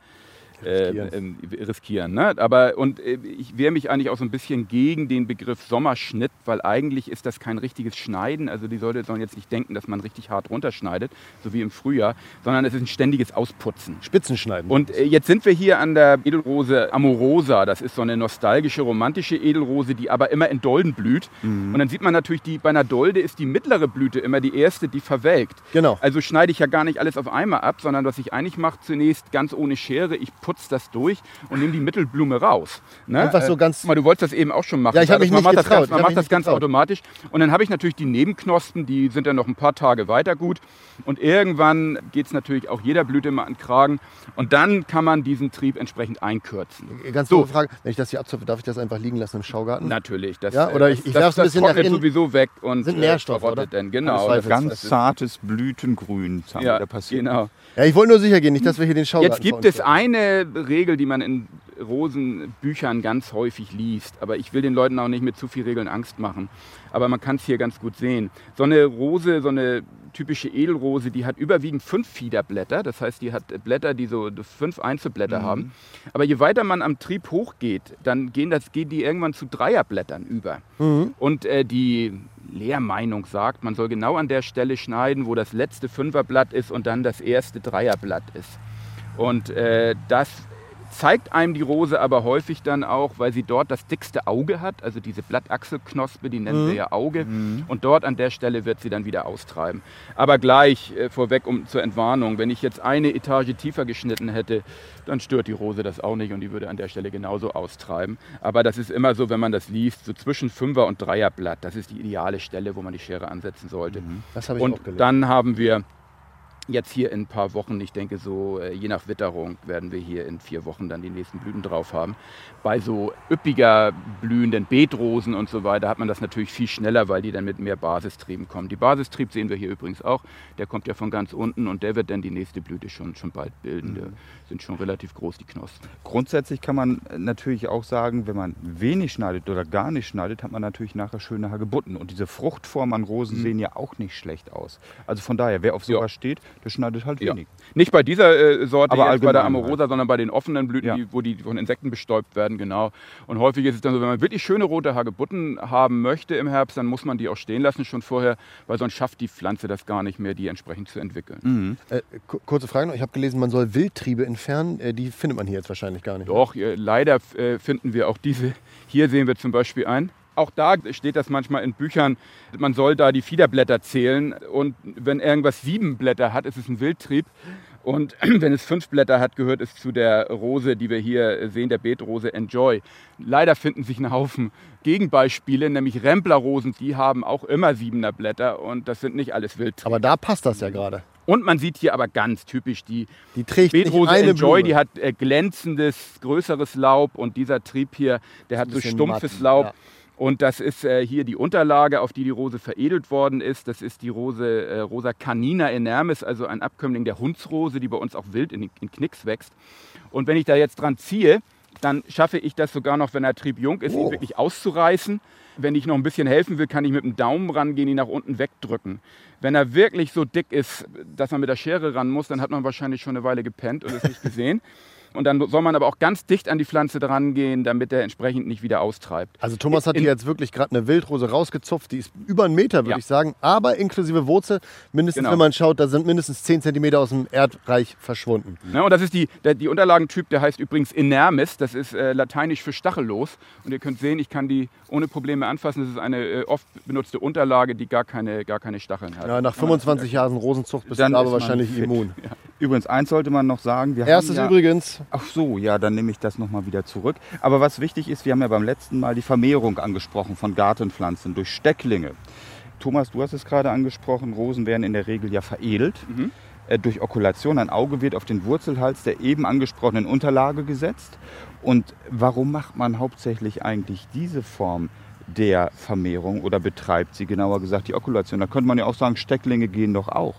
riskieren. Äh, riskieren ne? Aber und äh, ich wehre mich eigentlich auch so ein bisschen gegen den Begriff Sommerschnitt, weil eigentlich ist das kein richtiges Schneiden. Also die Leute sollen jetzt nicht denken, dass man richtig hart runterschneidet, so wie im Frühjahr, sondern es ist ein ständiges Ausputzen. Spitzenschneiden. Und äh, jetzt sind wir hier an der Edelrose Amorosa. Das ist so eine nostalgische, romantische Edelrose, die aber immer in Dolden blüht. Mhm. Und dann sieht man natürlich, die, bei einer Dolde ist die mittlere Blüte immer die erste, die verwelkt. Genau. Also schneide ich ja gar nicht alles auf einmal ab, sondern was ich eigentlich mache zunächst ganz ohne Schere, ich putze putzt das durch und nimm die Mittelblume raus. Ne? Einfach so ganz. Mal, du wolltest das eben auch schon machen. Ja, ich habe mich man nicht macht getraut. Das ganz, man macht das ganz automatisch. Und dann habe ich natürlich die Nebenknospen, die sind dann noch ein paar Tage weiter gut. Und irgendwann geht es natürlich auch jeder Blüte mal an den Kragen. Und dann kann man diesen Trieb entsprechend einkürzen. Ganz so. Frage, wenn ich das hier abzupfe, darf ich das einfach liegen lassen im Schaugarten? Natürlich. Das, ja, oder ich, ich das, das, ein bisschen nach sowieso weg und sind Nährstoffe, oder? Dann. Genau. Das ganz zartes Blütengrün ja, da passiert. Genau. Ja, ich wollte nur sicher gehen, nicht, dass wir hier den Schaugarten Jetzt gibt es eine Regel, die man in Rosenbüchern ganz häufig liest. Aber ich will den Leuten auch nicht mit zu viel Regeln Angst machen. Aber man kann es hier ganz gut sehen. So eine Rose, so eine typische Edelrose, die hat überwiegend fünf Fiederblätter. Das heißt, die hat Blätter, die so fünf Einzelblätter mhm. haben. Aber je weiter man am Trieb hochgeht, dann gehen, das, gehen die irgendwann zu Dreierblättern über. Mhm. Und äh, die Lehrmeinung sagt, man soll genau an der Stelle schneiden, wo das letzte Fünferblatt ist und dann das erste Dreierblatt ist. Und äh, das zeigt einem die Rose aber häufig dann auch, weil sie dort das dickste Auge hat, also diese Blattachselknospe, die nennen mhm. wir ja Auge. Mhm. Und dort an der Stelle wird sie dann wieder austreiben. Aber gleich äh, vorweg um zur Entwarnung, wenn ich jetzt eine Etage tiefer geschnitten hätte, dann stört die Rose das auch nicht und die würde an der Stelle genauso austreiben. Aber das ist immer so, wenn man das liest, so zwischen Fünfer- und Dreierblatt, das ist die ideale Stelle, wo man die Schere ansetzen sollte. Mhm. Das habe ich und auch gelernt. dann haben wir jetzt hier in ein paar Wochen, ich denke so, äh, je nach Witterung werden wir hier in vier Wochen dann die nächsten Blüten drauf haben. Bei so üppiger blühenden Beetrosen und so weiter hat man das natürlich viel schneller, weil die dann mit mehr Basistrieben kommen. Die Basistrieb sehen wir hier übrigens auch, der kommt ja von ganz unten und der wird dann die nächste Blüte schon, schon bald bilden. Mhm. sind schon relativ groß, die Knospen. Grundsätzlich kann man natürlich auch sagen, wenn man wenig schneidet oder gar nicht schneidet, hat man natürlich nachher schöne Hagebutten. Und diese Fruchtformen an Rosen mhm. sehen ja auch nicht schlecht aus. Also von daher, wer auf sowas ja. steht, der schneidet halt wenig. Ja. Nicht bei dieser äh, Sorte, aber bei der Amorosa, halt. sondern bei den offenen Blüten, ja. die, wo die von Insekten bestäubt werden, genau. Und häufig ist es dann so, wenn man wirklich schöne rote Hagebutten haben möchte im Herbst, dann muss man die auch stehen lassen schon vorher, weil sonst schafft die Pflanze das gar nicht mehr, die entsprechend zu entwickeln. Mhm. Äh, kurze Frage noch, ich habe gelesen, man soll Wildtriebe entfernen, äh, die findet man hier jetzt wahrscheinlich gar nicht. Doch, äh, leider äh, finden wir auch diese. Hier sehen wir zum Beispiel ein auch da steht das manchmal in Büchern, man soll da die Fiederblätter zählen. Und wenn irgendwas sieben Blätter hat, ist es ein Wildtrieb. Und [CLEARS THROAT] wenn es fünf Blätter hat, gehört es zu der Rose, die wir hier sehen, der Beetrose Enjoy. Leider finden sich ein Haufen Gegenbeispiele, nämlich Remplerrosen, die haben auch immer siebener Blätter und das sind nicht alles Wildtriebe. Aber da passt das ja gerade. Und man sieht hier aber ganz typisch die, die trägt Beetrose Enjoy, Blume. die hat äh, glänzendes, größeres Laub und dieser Trieb hier, der hat so stumpfes matten, Laub. Ja. Und das ist äh, hier die Unterlage, auf die die Rose veredelt worden ist. Das ist die Rose äh, Rosa canina enormis, also ein Abkömmling der Hundsrose, die bei uns auch wild in, in Knicks wächst. Und wenn ich da jetzt dran ziehe, dann schaffe ich das sogar noch, wenn der Trieb jung ist, ihn Oh. wirklich auszureißen. Wenn ich noch ein bisschen helfen will, kann ich mit dem Daumen rangehen, ihn nach unten wegdrücken. Wenn er wirklich so dick ist, dass man mit der Schere ran muss, dann hat man wahrscheinlich schon eine Weile gepennt und es nicht gesehen. [LAUGHS] Und dann soll man aber auch ganz dicht an die Pflanze dran gehen, damit er entsprechend nicht wieder austreibt. Also Thomas hat In- hier jetzt wirklich gerade eine Wildrose rausgezupft, die ist über einen Meter, würde Ja. ich sagen, aber inklusive Wurzel, mindestens Genau. wenn man schaut, da sind mindestens 10 cm aus dem Erdreich verschwunden. Ne, und das ist die, der, die Unterlagentyp, der heißt übrigens Inermis. Das ist äh, lateinisch für stachellos. Und ihr könnt sehen, ich kann die ohne Probleme anfassen. Das ist eine äh, oft benutzte Unterlage, die gar keine, gar keine Stacheln hat. Ja, nach 25 Jahren Rosenzucht bist Dann du aber wahrscheinlich fit. immun. Übrigens, eins sollte man noch sagen. Wir Erstes ja, übrigens, Ach so, ja, dann nehme ich das nochmal wieder zurück. Aber was wichtig ist, wir haben ja beim letzten Mal die Vermehrung angesprochen von Gartenpflanzen durch Stecklinge. Thomas, du hast es gerade angesprochen, Rosen werden in der Regel ja veredelt. Äh, durch Okulation, ein Auge wird auf den Wurzelhals der eben angesprochenen Unterlage gesetzt. Und warum macht man hauptsächlich eigentlich diese Form der Vermehrung oder betreibt sie genauer gesagt die Okulation? Da könnte man ja auch sagen, Stecklinge gehen doch auch.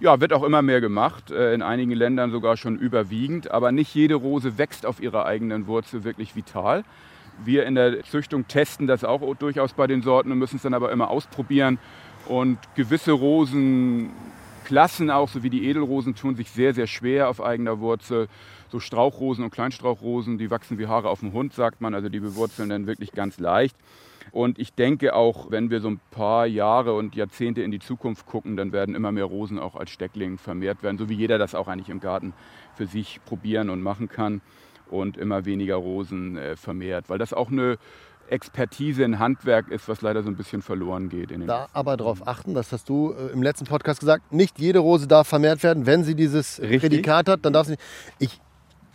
Ja, wird auch immer mehr gemacht, äh, in einigen Ländern sogar schon überwiegend, aber nicht jede Rose wächst auf ihrer eigenen Wurzel wirklich vital. Wir in der Züchtung testen das auch durchaus bei den Sorten und müssen es dann aber immer ausprobieren. Und gewisse Rosenklassen auch, so wie die Edelrosen, tun sich sehr, sehr schwer auf eigener Wurzel. So Strauchrosen und Kleinstrauchrosen, die wachsen wie Haare auf dem Hund, sagt man, also die bewurzeln dann wirklich ganz leicht. Und ich denke auch, wenn wir so ein paar Jahre und Jahrzehnte in die Zukunft gucken, dann werden immer mehr Rosen auch als Steckling vermehrt werden, so wie jeder das auch eigentlich im Garten für sich probieren und machen kann und immer weniger Rosen äh, vermehrt, weil das auch eine Expertise in Handwerk ist, was leider so ein bisschen verloren geht. In den da aber darauf achten, das hast du äh, im letzten Podcast gesagt, nicht jede Rose darf vermehrt werden. Wenn sie dieses Richtig. Prädikat hat, dann darf sie nicht. Ich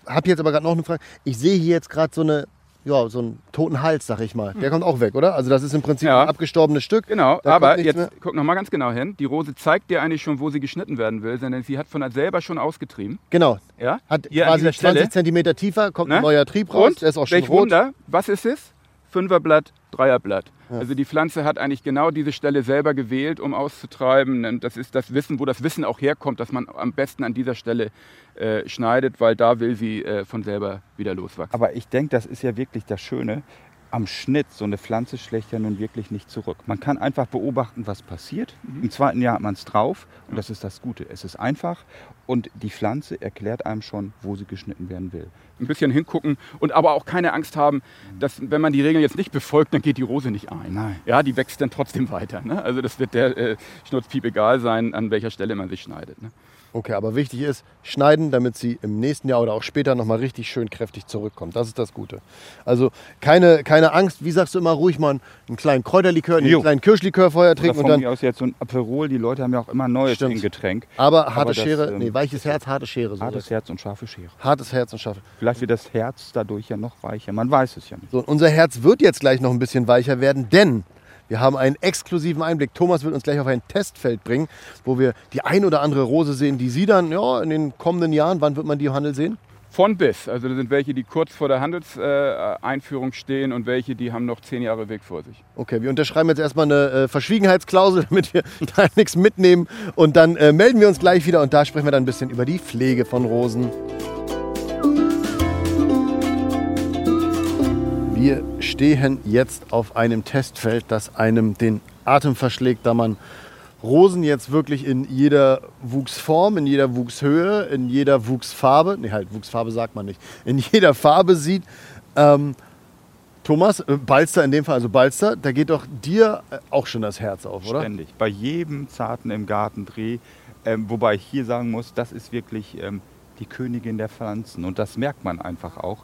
habe jetzt aber gerade noch eine Frage. Ich sehe hier jetzt gerade so eine ja, so einen toten Hals, sag ich mal. Der kommt auch weg, oder? Also das ist im Prinzip Ja. ein abgestorbenes Stück. Genau, Da aber jetzt guck noch mal ganz genau hin. Die Rose zeigt dir eigentlich schon, wo sie geschnitten werden will, denn sie hat von selber schon ausgetrieben. Genau. Ja? Hat Hier quasi dieser 20 Stelle. Zentimeter tiefer, kommt Ne? ein neuer Trieb raus. Und der ist auch schon rot. Wunder, was ist es? Fünferblatt, Dreierblatt. Also die Pflanze hat eigentlich genau diese Stelle selber gewählt, um auszutreiben. Und das ist das Wissen, wo das Wissen auch herkommt, dass man am besten an dieser Stelle äh, schneidet, weil da will sie äh, von selber wieder loswachsen. Aber ich denke, das ist ja wirklich das Schöne. Am Schnitt, so eine Pflanze schlägt ja nun wirklich nicht zurück. Man kann einfach beobachten, was passiert. Im zweiten Jahr hat man es drauf und das ist das Gute. Es ist einfach und die Pflanze erklärt einem schon, wo sie geschnitten werden will. ein bisschen hingucken und aber auch keine Angst haben, dass wenn man die Regeln jetzt nicht befolgt, dann geht die Rose nicht ein. Nein. Ja, die wächst dann trotzdem weiter. Ne? Also das wird der äh, Schnurzpiep egal sein, an welcher Stelle man sich schneidet. Ne? Okay, aber wichtig ist, schneiden, damit sie im nächsten Jahr oder auch später nochmal richtig schön kräftig zurückkommt. Das ist das Gute. Also keine, keine Angst, wie sagst du immer, ruhig mal einen kleinen Kräuterlikör, einen Jo. kleinen Kirschlikör vorher Oder trinken und von dann. mir aus jetzt so ein Aperol. Die Leute haben ja auch immer neues Stimmt. Getränk. Aber harte Aber das, Schere, ähm, nee, weiches Herz, harte Schere. So Hartes Herz und scharfe Schere. hartes Herz und scharfe. Vielleicht wird das Herz dadurch ja noch weicher. Man weiß es ja nicht. So, und unser Herz wird jetzt gleich noch ein bisschen weicher werden, denn wir haben einen exklusiven Einblick. Thomas wird uns gleich auf ein Testfeld bringen, wo wir die ein oder andere Rose sehen, die Sie dann ja, in den kommenden Jahren, wann wird man die im Handel sehen? Von bis. Also da sind welche, die kurz vor der Handelseinführung äh, stehen und welche, die haben noch zehn Jahre Weg vor sich. Okay, wir unterschreiben jetzt erstmal eine äh, Verschwiegenheitsklausel, [LAUGHS] damit wir da nichts mitnehmen. Und dann äh, melden wir uns gleich wieder und da sprechen wir dann ein bisschen über die Pflege von Rosen. Wir stehen jetzt auf einem Testfeld, das einem den Atem verschlägt, da man Rosen jetzt wirklich in jeder Wuchsform, in jeder Wuchshöhe, in jeder Wuchsfarbe, nee, halt, Wuchsfarbe sagt man nicht, in jeder Farbe sieht. Ähm, Thomas, äh, Balster in dem Fall, also Balster, da geht doch dir äh, auch schon das Herz auf, oder? Ständig. Bei jedem zarten im Gartendreh. Ähm, wobei ich hier sagen muss, das ist wirklich ähm, die Königin der Pflanzen. Und das merkt man einfach auch.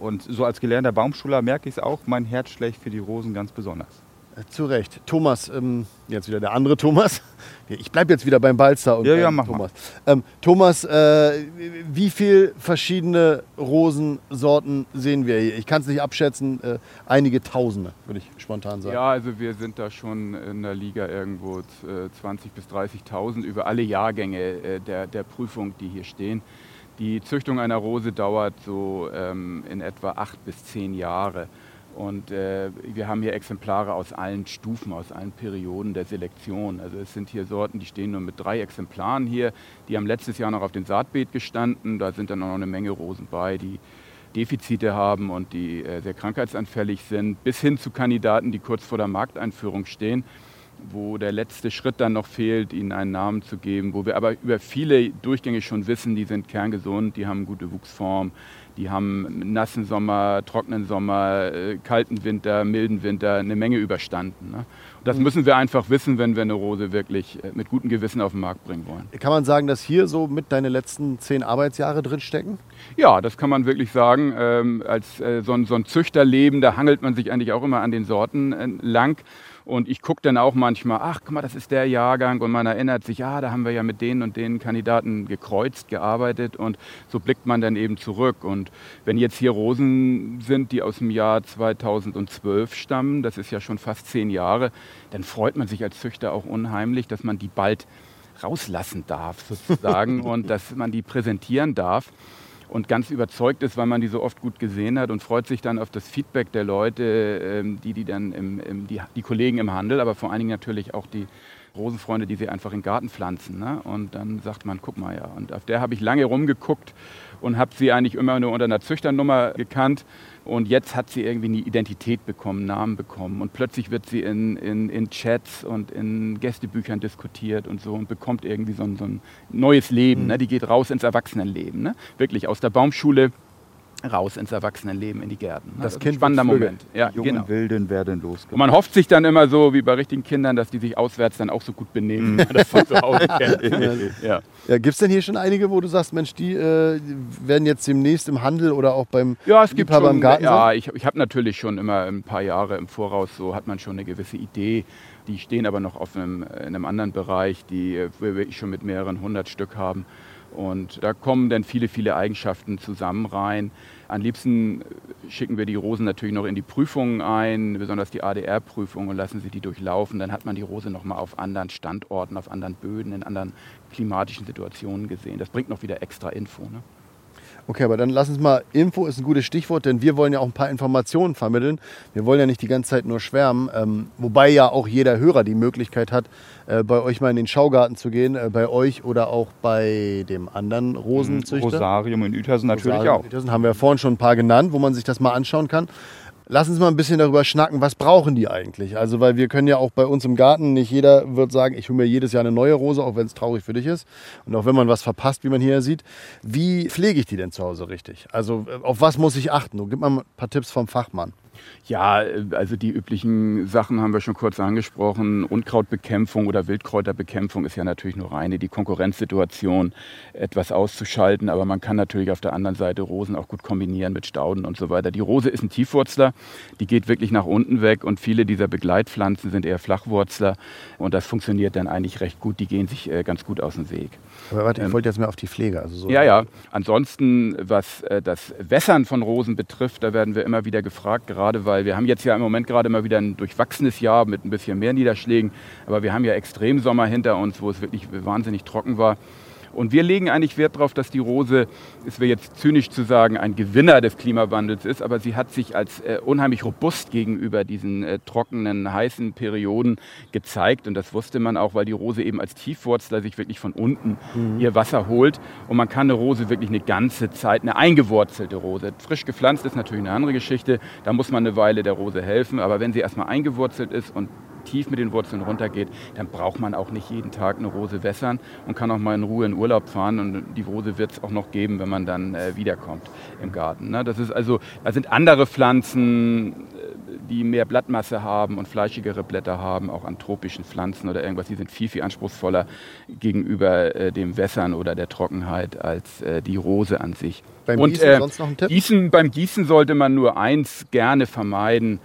Und so als gelernter Baumschuler merke ich es auch, mein Herz schlägt für die Rosen ganz besonders. Äh, Zu Recht. Thomas, ähm, jetzt wieder der andere Thomas. [LAUGHS] Ich bleibe jetzt wieder beim Balster und Ja, ja, mach Thomas. Ähm, Thomas, äh, wie viele verschiedene Rosensorten sehen wir hier? Ich kann es nicht abschätzen. Äh, einige Tausende, würde ich spontan sagen. Ja, also wir sind da schon in der Liga irgendwo äh, 20.000 bis 30.000 über alle Jahrgänge äh, der, der Prüfung, die hier stehen. Die Züchtung einer Rose dauert so ähm, in etwa acht bis zehn Jahre. Und äh, wir haben hier Exemplare aus allen Stufen, aus allen Perioden der Selektion. Also es sind hier Sorten, die stehen nur mit drei Exemplaren hier. Die haben letztes Jahr noch auf dem Saatbeet gestanden. Da sind dann auch noch eine Menge Rosen bei, die Defizite haben und die äh, sehr krankheitsanfällig sind, bis hin zu Kandidaten, die kurz vor der Markteinführung stehen wo der letzte Schritt dann noch fehlt, ihnen einen Namen zu geben, wo wir aber über viele Durchgänge schon wissen, die sind kerngesund, die haben gute Wuchsform, die haben nassen Sommer, trockenen Sommer, äh, kalten Winter, milden Winter, eine Menge überstanden. Ne? Das müssen wir einfach wissen, wenn wir eine Rose wirklich äh, mit gutem Gewissen auf den Markt bringen wollen. Kann man sagen, dass hier so mit deine letzten zehn Arbeitsjahre drinstecken? Ja, das kann man wirklich sagen. Ähm, als äh, so, ein, so ein Züchterleben, da hangelt man sich eigentlich auch immer an den Sorten äh, lang. Und ich gucke dann auch manchmal, ach, guck mal, das ist der Jahrgang. Und man erinnert sich, ja, da haben wir ja mit denen und den Kandidaten gekreuzt, gearbeitet. Und so blickt man dann eben zurück. Und wenn jetzt hier Rosen sind, die aus dem Jahr 2012 stammen, das ist ja schon fast zehn Jahre, dann freut man sich als Züchter auch unheimlich, dass man die bald rauslassen darf, sozusagen, [LAUGHS] und dass man die präsentieren darf und ganz überzeugt ist, weil man die so oft gut gesehen hat und freut sich dann auf das Feedback der Leute, ähm, die, die dann im, im, die, die Kollegen im Handel, aber vor allen Dingen natürlich auch die Rosenfreunde, die sie einfach in den Garten pflanzen. Ne? Und dann sagt man, guck mal ja. Und auf der habe ich lange rumgeguckt und habe sie eigentlich immer nur unter einer Züchternummer gekannt. Und jetzt hat sie irgendwie eine Identität bekommen, Namen bekommen. Und plötzlich wird sie in, in, in Chats und in Gästebüchern diskutiert und so und bekommt irgendwie so ein, so ein neues Leben. Mhm. Ne? Die geht raus ins Erwachsenenleben. Ne? Wirklich aus der Baumschule raus ins Erwachsenenleben, in die Gärten. Das, das ist ein spannender Moment. Ja, Jungen genau. Wilden werden losgelassen. Und man hofft sich dann immer so, wie bei richtigen Kindern, dass die sich auswärts dann auch so gut benehmen, mhm. [LAUGHS] das von zu Hause [LAUGHS] kennt. ja. ja. Gibt es denn hier schon einige, wo du sagst, Mensch, die äh, werden jetzt demnächst im Handel oder auch beim ja, es gibt schon, im Garten Ja, ich, ich habe natürlich schon immer ein paar Jahre im Voraus, so hat man schon eine gewisse Idee. Die stehen aber noch auf einem, in einem anderen Bereich, die äh, wir schon mit mehreren hundert Stück haben. Und da kommen dann viele, viele Eigenschaften zusammen rein. Am liebsten schicken wir die Rosen natürlich noch in die Prüfungen ein, besonders die ADR-Prüfung und lassen sie die durchlaufen. Dann hat man die Rose noch mal auf anderen Standorten, auf anderen Böden, in anderen klimatischen Situationen gesehen. Das bringt noch wieder extra Info. Ne? Okay, aber dann lass uns mal, Info ist ein gutes Stichwort, denn wir wollen ja auch ein paar Informationen vermitteln. Wir wollen ja nicht die ganze Zeit nur schwärmen, ähm, wobei ja auch jeder Hörer die Möglichkeit hat, äh, bei euch mal in den Schaugarten zu gehen, äh, bei euch oder auch bei dem anderen Rosenzüchter. Rosarium in Uetersen natürlich Rosarium auch. In Uetersen haben wir vorhin schon ein paar genannt, wo man sich das mal anschauen kann. Lass uns mal ein bisschen darüber schnacken, was brauchen die eigentlich? Also, weil wir können ja auch bei uns im Garten, nicht jeder wird sagen, ich hole mir jedes Jahr eine neue Rose, auch wenn es traurig für dich ist. Und auch wenn man was verpasst, wie man hier sieht. Wie pflege ich die denn zu Hause richtig? Also, auf was muss ich achten? gib mal ein paar Tipps vom Fachmann. Ja, also die üblichen Sachen haben wir schon kurz angesprochen. Unkrautbekämpfung oder Wildkräuterbekämpfung ist ja natürlich nur reine die Konkurrenzsituation, etwas auszuschalten. Aber man kann natürlich auf der anderen Seite Rosen auch gut kombinieren mit Stauden und so weiter. Die Rose ist ein Tiefwurzler, die geht wirklich nach unten weg und viele dieser Begleitpflanzen sind eher Flachwurzler und das funktioniert dann eigentlich recht gut. Die gehen sich äh, ganz gut aus dem Weg. Aber warte, ich ähm, wollte jetzt mehr auf die Pflege. Also so ja, ja. Ansonsten, was äh, das Wässern von Rosen betrifft, da werden wir immer wieder gefragt, gerade weil wir haben jetzt ja im Moment gerade mal wieder ein durchwachsenes Jahr mit ein bisschen mehr Niederschlägen, aber wir haben ja Extremsommer hinter uns, wo es wirklich wahnsinnig trocken war. Und wir legen eigentlich Wert darauf, dass die Rose, es wäre jetzt zynisch zu sagen, ein Gewinner des Klimawandels ist, aber sie hat sich als äh, unheimlich robust gegenüber diesen äh, trockenen, heißen Perioden gezeigt. Und das wusste man auch, weil die Rose eben als Tiefwurzler sich wirklich von unten mhm. ihr Wasser holt. Und man kann eine Rose wirklich eine ganze Zeit, eine eingewurzelte Rose, frisch gepflanzt ist natürlich eine andere Geschichte, da muss man eine Weile der Rose helfen. Aber wenn sie erstmal eingewurzelt ist und tief mit den Wurzeln runtergeht, dann braucht man auch nicht jeden Tag eine Rose wässern und kann auch mal in Ruhe in Urlaub fahren. Und die Rose wird es auch noch geben, wenn man dann äh, wiederkommt im Garten. Ne? Das ist also, da sind andere Pflanzen, äh, die mehr Blattmasse haben und fleischigere Blätter haben, auch an tropischen Pflanzen oder irgendwas, die sind viel, viel anspruchsvoller gegenüber äh, dem Wässern oder der Trockenheit als äh, die Rose an sich. Beim und, Gießen äh, sonst noch ein Tipp? Gießen, beim Gießen sollte man nur eins gerne vermeiden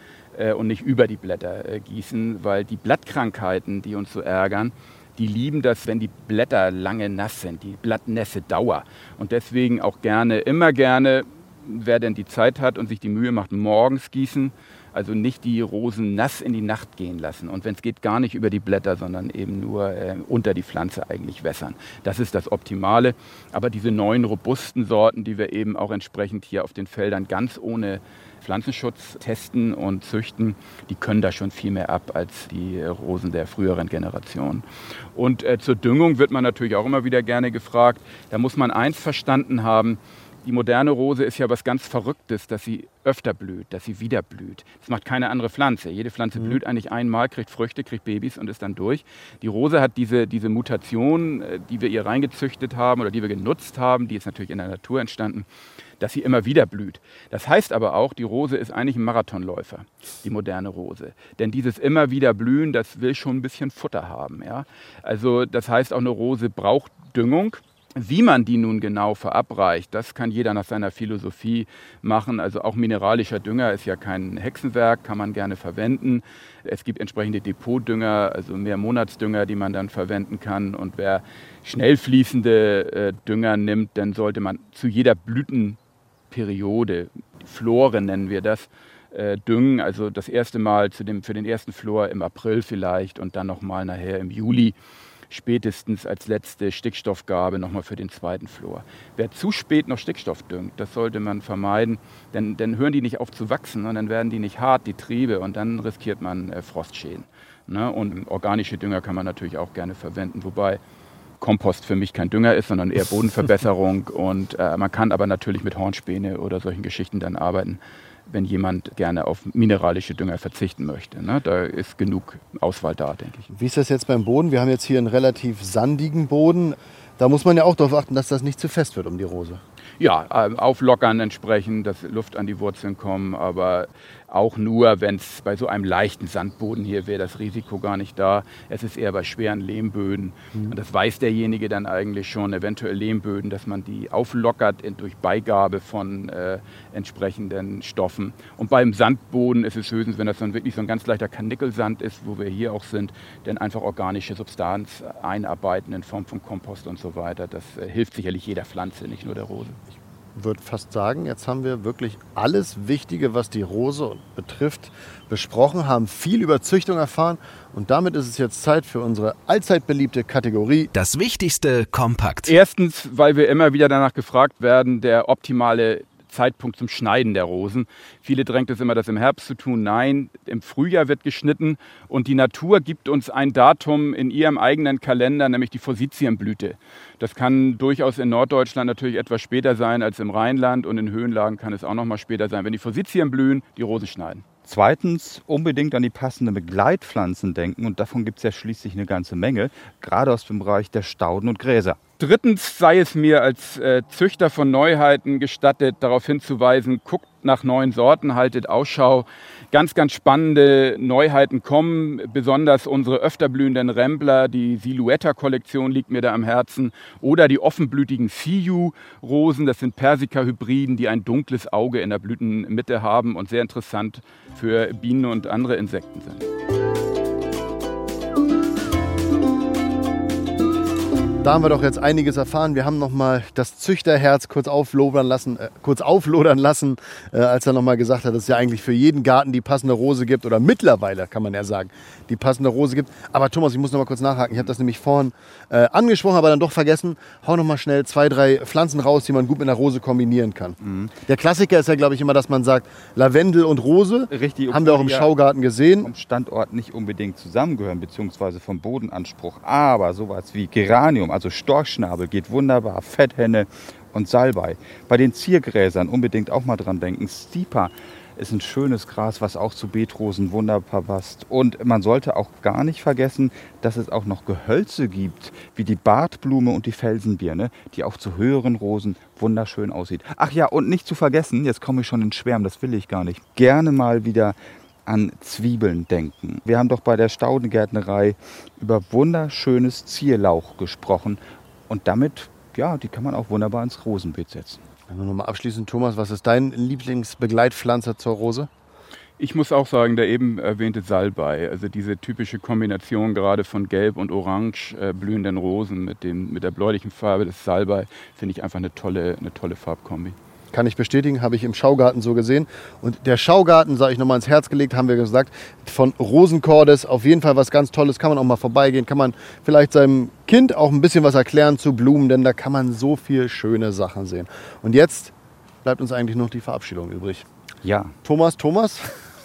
und nicht über die Blätter äh, gießen, weil die Blattkrankheiten, die uns so ärgern, die lieben das, wenn die Blätter lange nass sind, die Blattnässe Dauer. Und deswegen auch gerne, immer gerne, wer denn die Zeit hat und sich die Mühe macht, morgens gießen. Also nicht die Rosen nass in die Nacht gehen lassen. Und wenn es geht, gar nicht über die Blätter, sondern eben nur äh, unter die Pflanze eigentlich wässern. Das ist das Optimale. Aber diese neuen robusten Sorten, die wir eben auch entsprechend hier auf den Feldern ganz ohne Pflanzenschutz testen und züchten, die können da schon viel mehr ab als die Rosen der früheren Generation. Und äh, zur Düngung wird man natürlich auch immer wieder gerne gefragt. Da muss man eins verstanden haben, Die moderne Rose ist ja was ganz Verrücktes, dass sie öfter blüht, dass sie wieder blüht. Das macht keine andere Pflanze. Jede Pflanze mhm. blüht eigentlich einmal, kriegt Früchte, kriegt Babys und ist dann durch. Die Rose hat diese, diese Mutation, äh, die wir ihr reingezüchtet haben oder die wir genutzt haben, die ist natürlich in der Natur entstanden, dass sie immer wieder blüht. Das heißt aber auch, die Rose ist eigentlich ein Marathonläufer, die moderne Rose. Denn dieses immer wieder blühen, das will schon ein bisschen Futter haben. Ja? Also das heißt, auch eine Rose braucht Düngung. Wie man die nun genau verabreicht, das kann jeder nach seiner Philosophie machen. Also auch mineralischer Dünger ist ja kein Hexenwerk, kann man gerne verwenden. Es gibt entsprechende Depotdünger, also mehr Monatsdünger, die man dann verwenden kann. Und wer schnell fließende äh, Dünger nimmt, dann sollte man zu jeder Blütenperiode, Flore nennen wir das, äh, düngen. Also das erste Mal zu dem, für den ersten Flor im April vielleicht und dann nochmal nachher im Juli spätestens als letzte Stickstoffgabe nochmal für den zweiten Flor. Wer zu spät noch Stickstoff düngt, das sollte man vermeiden, denn dann hören die nicht auf zu wachsen und dann werden die nicht hart, die Triebe, und dann riskiert man äh, Frostschäden. Ne? Und organische Dünger kann man natürlich auch gerne verwenden, wobei Kompost für mich kein Dünger ist, sondern eher [LAUGHS] Bodenverbesserung. und äh, man kann aber natürlich mit Hornspäne oder solchen Geschichten dann arbeiten wenn jemand gerne auf mineralische Dünger verzichten möchte. Ne? Da ist genug Auswahl da, denke ich. Wie ist das jetzt beim Boden? Wir haben jetzt hier einen relativ sandigen Boden. Da muss man ja auch darauf achten, dass das nicht zu fest wird um die Rose. Ja, äh, auflockern entsprechend, dass Luft an die Wurzeln kommen, aber auch nur, wenn es bei so einem leichten Sandboden hier wäre, das Risiko gar nicht da. Es ist eher bei schweren Lehmböden. Mhm. Und das weiß derjenige dann eigentlich schon, eventuell Lehmböden, dass man die auflockert durch Beigabe von äh, entsprechenden Stoffen. Und beim Sandboden ist es höchstens, wenn das dann wirklich so ein ganz leichter Karnickelsand ist, wo wir hier auch sind, dann einfach organische Substanz einarbeiten in Form von Kompost und so weiter. Das äh, hilft sicherlich jeder Pflanze, nicht nur der Rose. Ich würde fast sagen, jetzt haben wir wirklich alles Wichtige, was die Rose betrifft, besprochen, haben viel über Züchtung erfahren und damit ist es jetzt Zeit für unsere allzeit beliebte Kategorie. Das Wichtigste kompakt. Erstens, weil wir immer wieder danach gefragt werden, der optimale Zeitpunkt zum Schneiden der Rosen. Viele drängt es immer, das im Herbst zu tun. Nein, im Frühjahr wird geschnitten und die Natur gibt uns ein Datum in ihrem eigenen Kalender, nämlich die Forsythienblüte. Das kann durchaus in Norddeutschland natürlich etwas später sein als im Rheinland und in Höhenlagen kann es auch noch mal später sein. Wenn die Forsythien blühen, die Rose schneiden. Zweitens unbedingt an die passenden Begleitpflanzen denken und davon gibt es ja schließlich eine ganze Menge, gerade aus dem Bereich der Stauden und Gräser. Drittens sei es mir als äh, Züchter von Neuheiten gestattet, darauf hinzuweisen, guckt nach neuen Sorten, haltet Ausschau. Ganz, ganz spannende Neuheiten kommen, besonders unsere öfter blühenden Rempler, die Silhouetta-Kollektion liegt mir da am Herzen, oder die offenblütigen Siu-Rosen, das sind Persika-Hybriden, die ein dunkles Auge in der Blütenmitte haben und sehr interessant für Bienen und andere Insekten sind. Da haben wir doch jetzt einiges erfahren. Wir haben noch mal das Züchterherz kurz auflodern lassen, äh, kurz auflodern lassen, äh, als er noch mal gesagt hat, dass es ja eigentlich für jeden Garten die passende Rose gibt oder mittlerweile kann man ja sagen, die passende Rose gibt. Aber Thomas, ich muss noch mal kurz nachhaken. Ich habe das nämlich vorhin äh, angesprochen, aber dann doch vergessen. Hau noch mal schnell zwei, drei Pflanzen raus, die man gut mit einer Rose kombinieren kann. Mhm. Der Klassiker ist ja, glaube ich, immer, dass man sagt Lavendel und Rose. Richtig. Haben wir auch im Schaugarten gesehen. Vom Standort nicht unbedingt zusammengehören, beziehungsweise vom Bodenanspruch. Aber sowas wie Geranium also Storchschnabel geht wunderbar, Fetthenne und Salbei. Bei den Ziergräsern unbedingt auch mal dran denken. Stipa ist ein schönes Gras, was auch zu Beetrosen wunderbar passt. Und man sollte auch gar nicht vergessen, dass es auch noch Gehölze gibt, wie die Bartblume und die Felsenbirne, die auch zu höheren Rosen wunderschön aussieht. Ach ja, und nicht zu vergessen, jetzt komme ich schon in Schwärm, das will ich gar nicht. Gerne mal wieder an Zwiebeln denken. Wir haben doch bei der Staudengärtnerei über wunderschönes Zierlauch gesprochen und damit, ja, die kann man auch wunderbar ins Rosenbeet setzen. Dann nochmal abschließend, Thomas, was ist dein Lieblingsbegleitpflanze zur Rose? Ich muss auch sagen, der eben erwähnte Salbei, also diese typische Kombination gerade von Gelb und Orange äh, blühenden Rosen mit, dem, mit der bläulichen Farbe des Salbei, finde ich einfach eine tolle, eine tolle Farbkombi. Kann ich bestätigen, habe ich im Schaugarten so gesehen. Und der Schaugarten, sage ich nochmal ins Herz gelegt, haben wir gesagt, von Rosenkordes auf jeden Fall was ganz Tolles. Kann man auch mal vorbeigehen, kann man vielleicht seinem Kind auch ein bisschen was erklären zu Blumen, denn da kann man so viele schöne Sachen sehen. Und jetzt bleibt uns eigentlich noch die Verabschiedung übrig. Ja. Thomas, Thomas.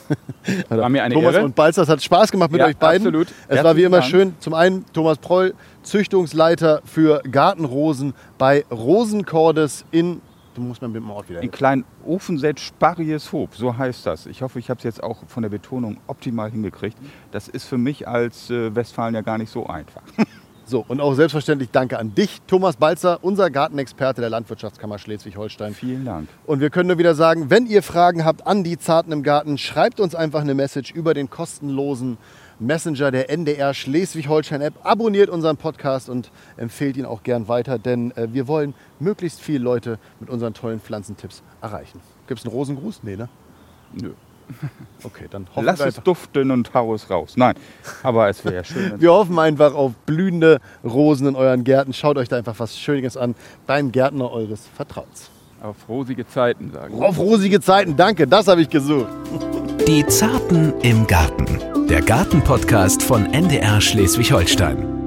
[LAUGHS] War mir eine Thomas Ehre. und Balzers hat Spaß gemacht mit Ja, euch beiden. absolut. Es Herzlichen war wie immer Dank. schön. Zum einen Thomas Proll, Züchtungsleiter für Gartenrosen bei Rosenkordes in, du musst mir mit dem Ort wieder In kleinen Ofenset Sparrieshoop, so heißt das. Ich hoffe, ich habe es jetzt auch von der Betonung optimal hingekriegt. Das ist für mich als äh, Westfalen ja gar nicht so einfach. [LAUGHS] So, und auch selbstverständlich danke an dich, Thomas Balzer, unser Gartenexperte der Landwirtschaftskammer Schleswig-Holstein. Vielen Dank. Und wir können nur wieder sagen, wenn ihr Fragen habt an die Zarten im Garten, schreibt uns einfach eine Message über den kostenlosen Messenger der NDR Schleswig-Holstein-App. Abonniert unseren Podcast und empfehlt ihn auch gern weiter, denn äh, wir wollen möglichst viele Leute mit unseren tollen Pflanzentipps erreichen. Gibt es einen Rosengruß? Nee, ne? Nö. [LAUGHS] Okay, dann hoffen Lass wir es duften und hau es raus. Nein, aber es wäre schön. Wir hoffen einfach auf blühende Rosen in euren Gärten. Schaut euch da einfach was Schönes an beim Gärtner eures Vertrauens. Auf rosige Zeiten, sagen wir. Auf rosige Zeiten, danke, das habe ich gesucht. [LAUGHS] Die Zarten im Garten. Der Gartenpodcast von NDR Schleswig-Holstein.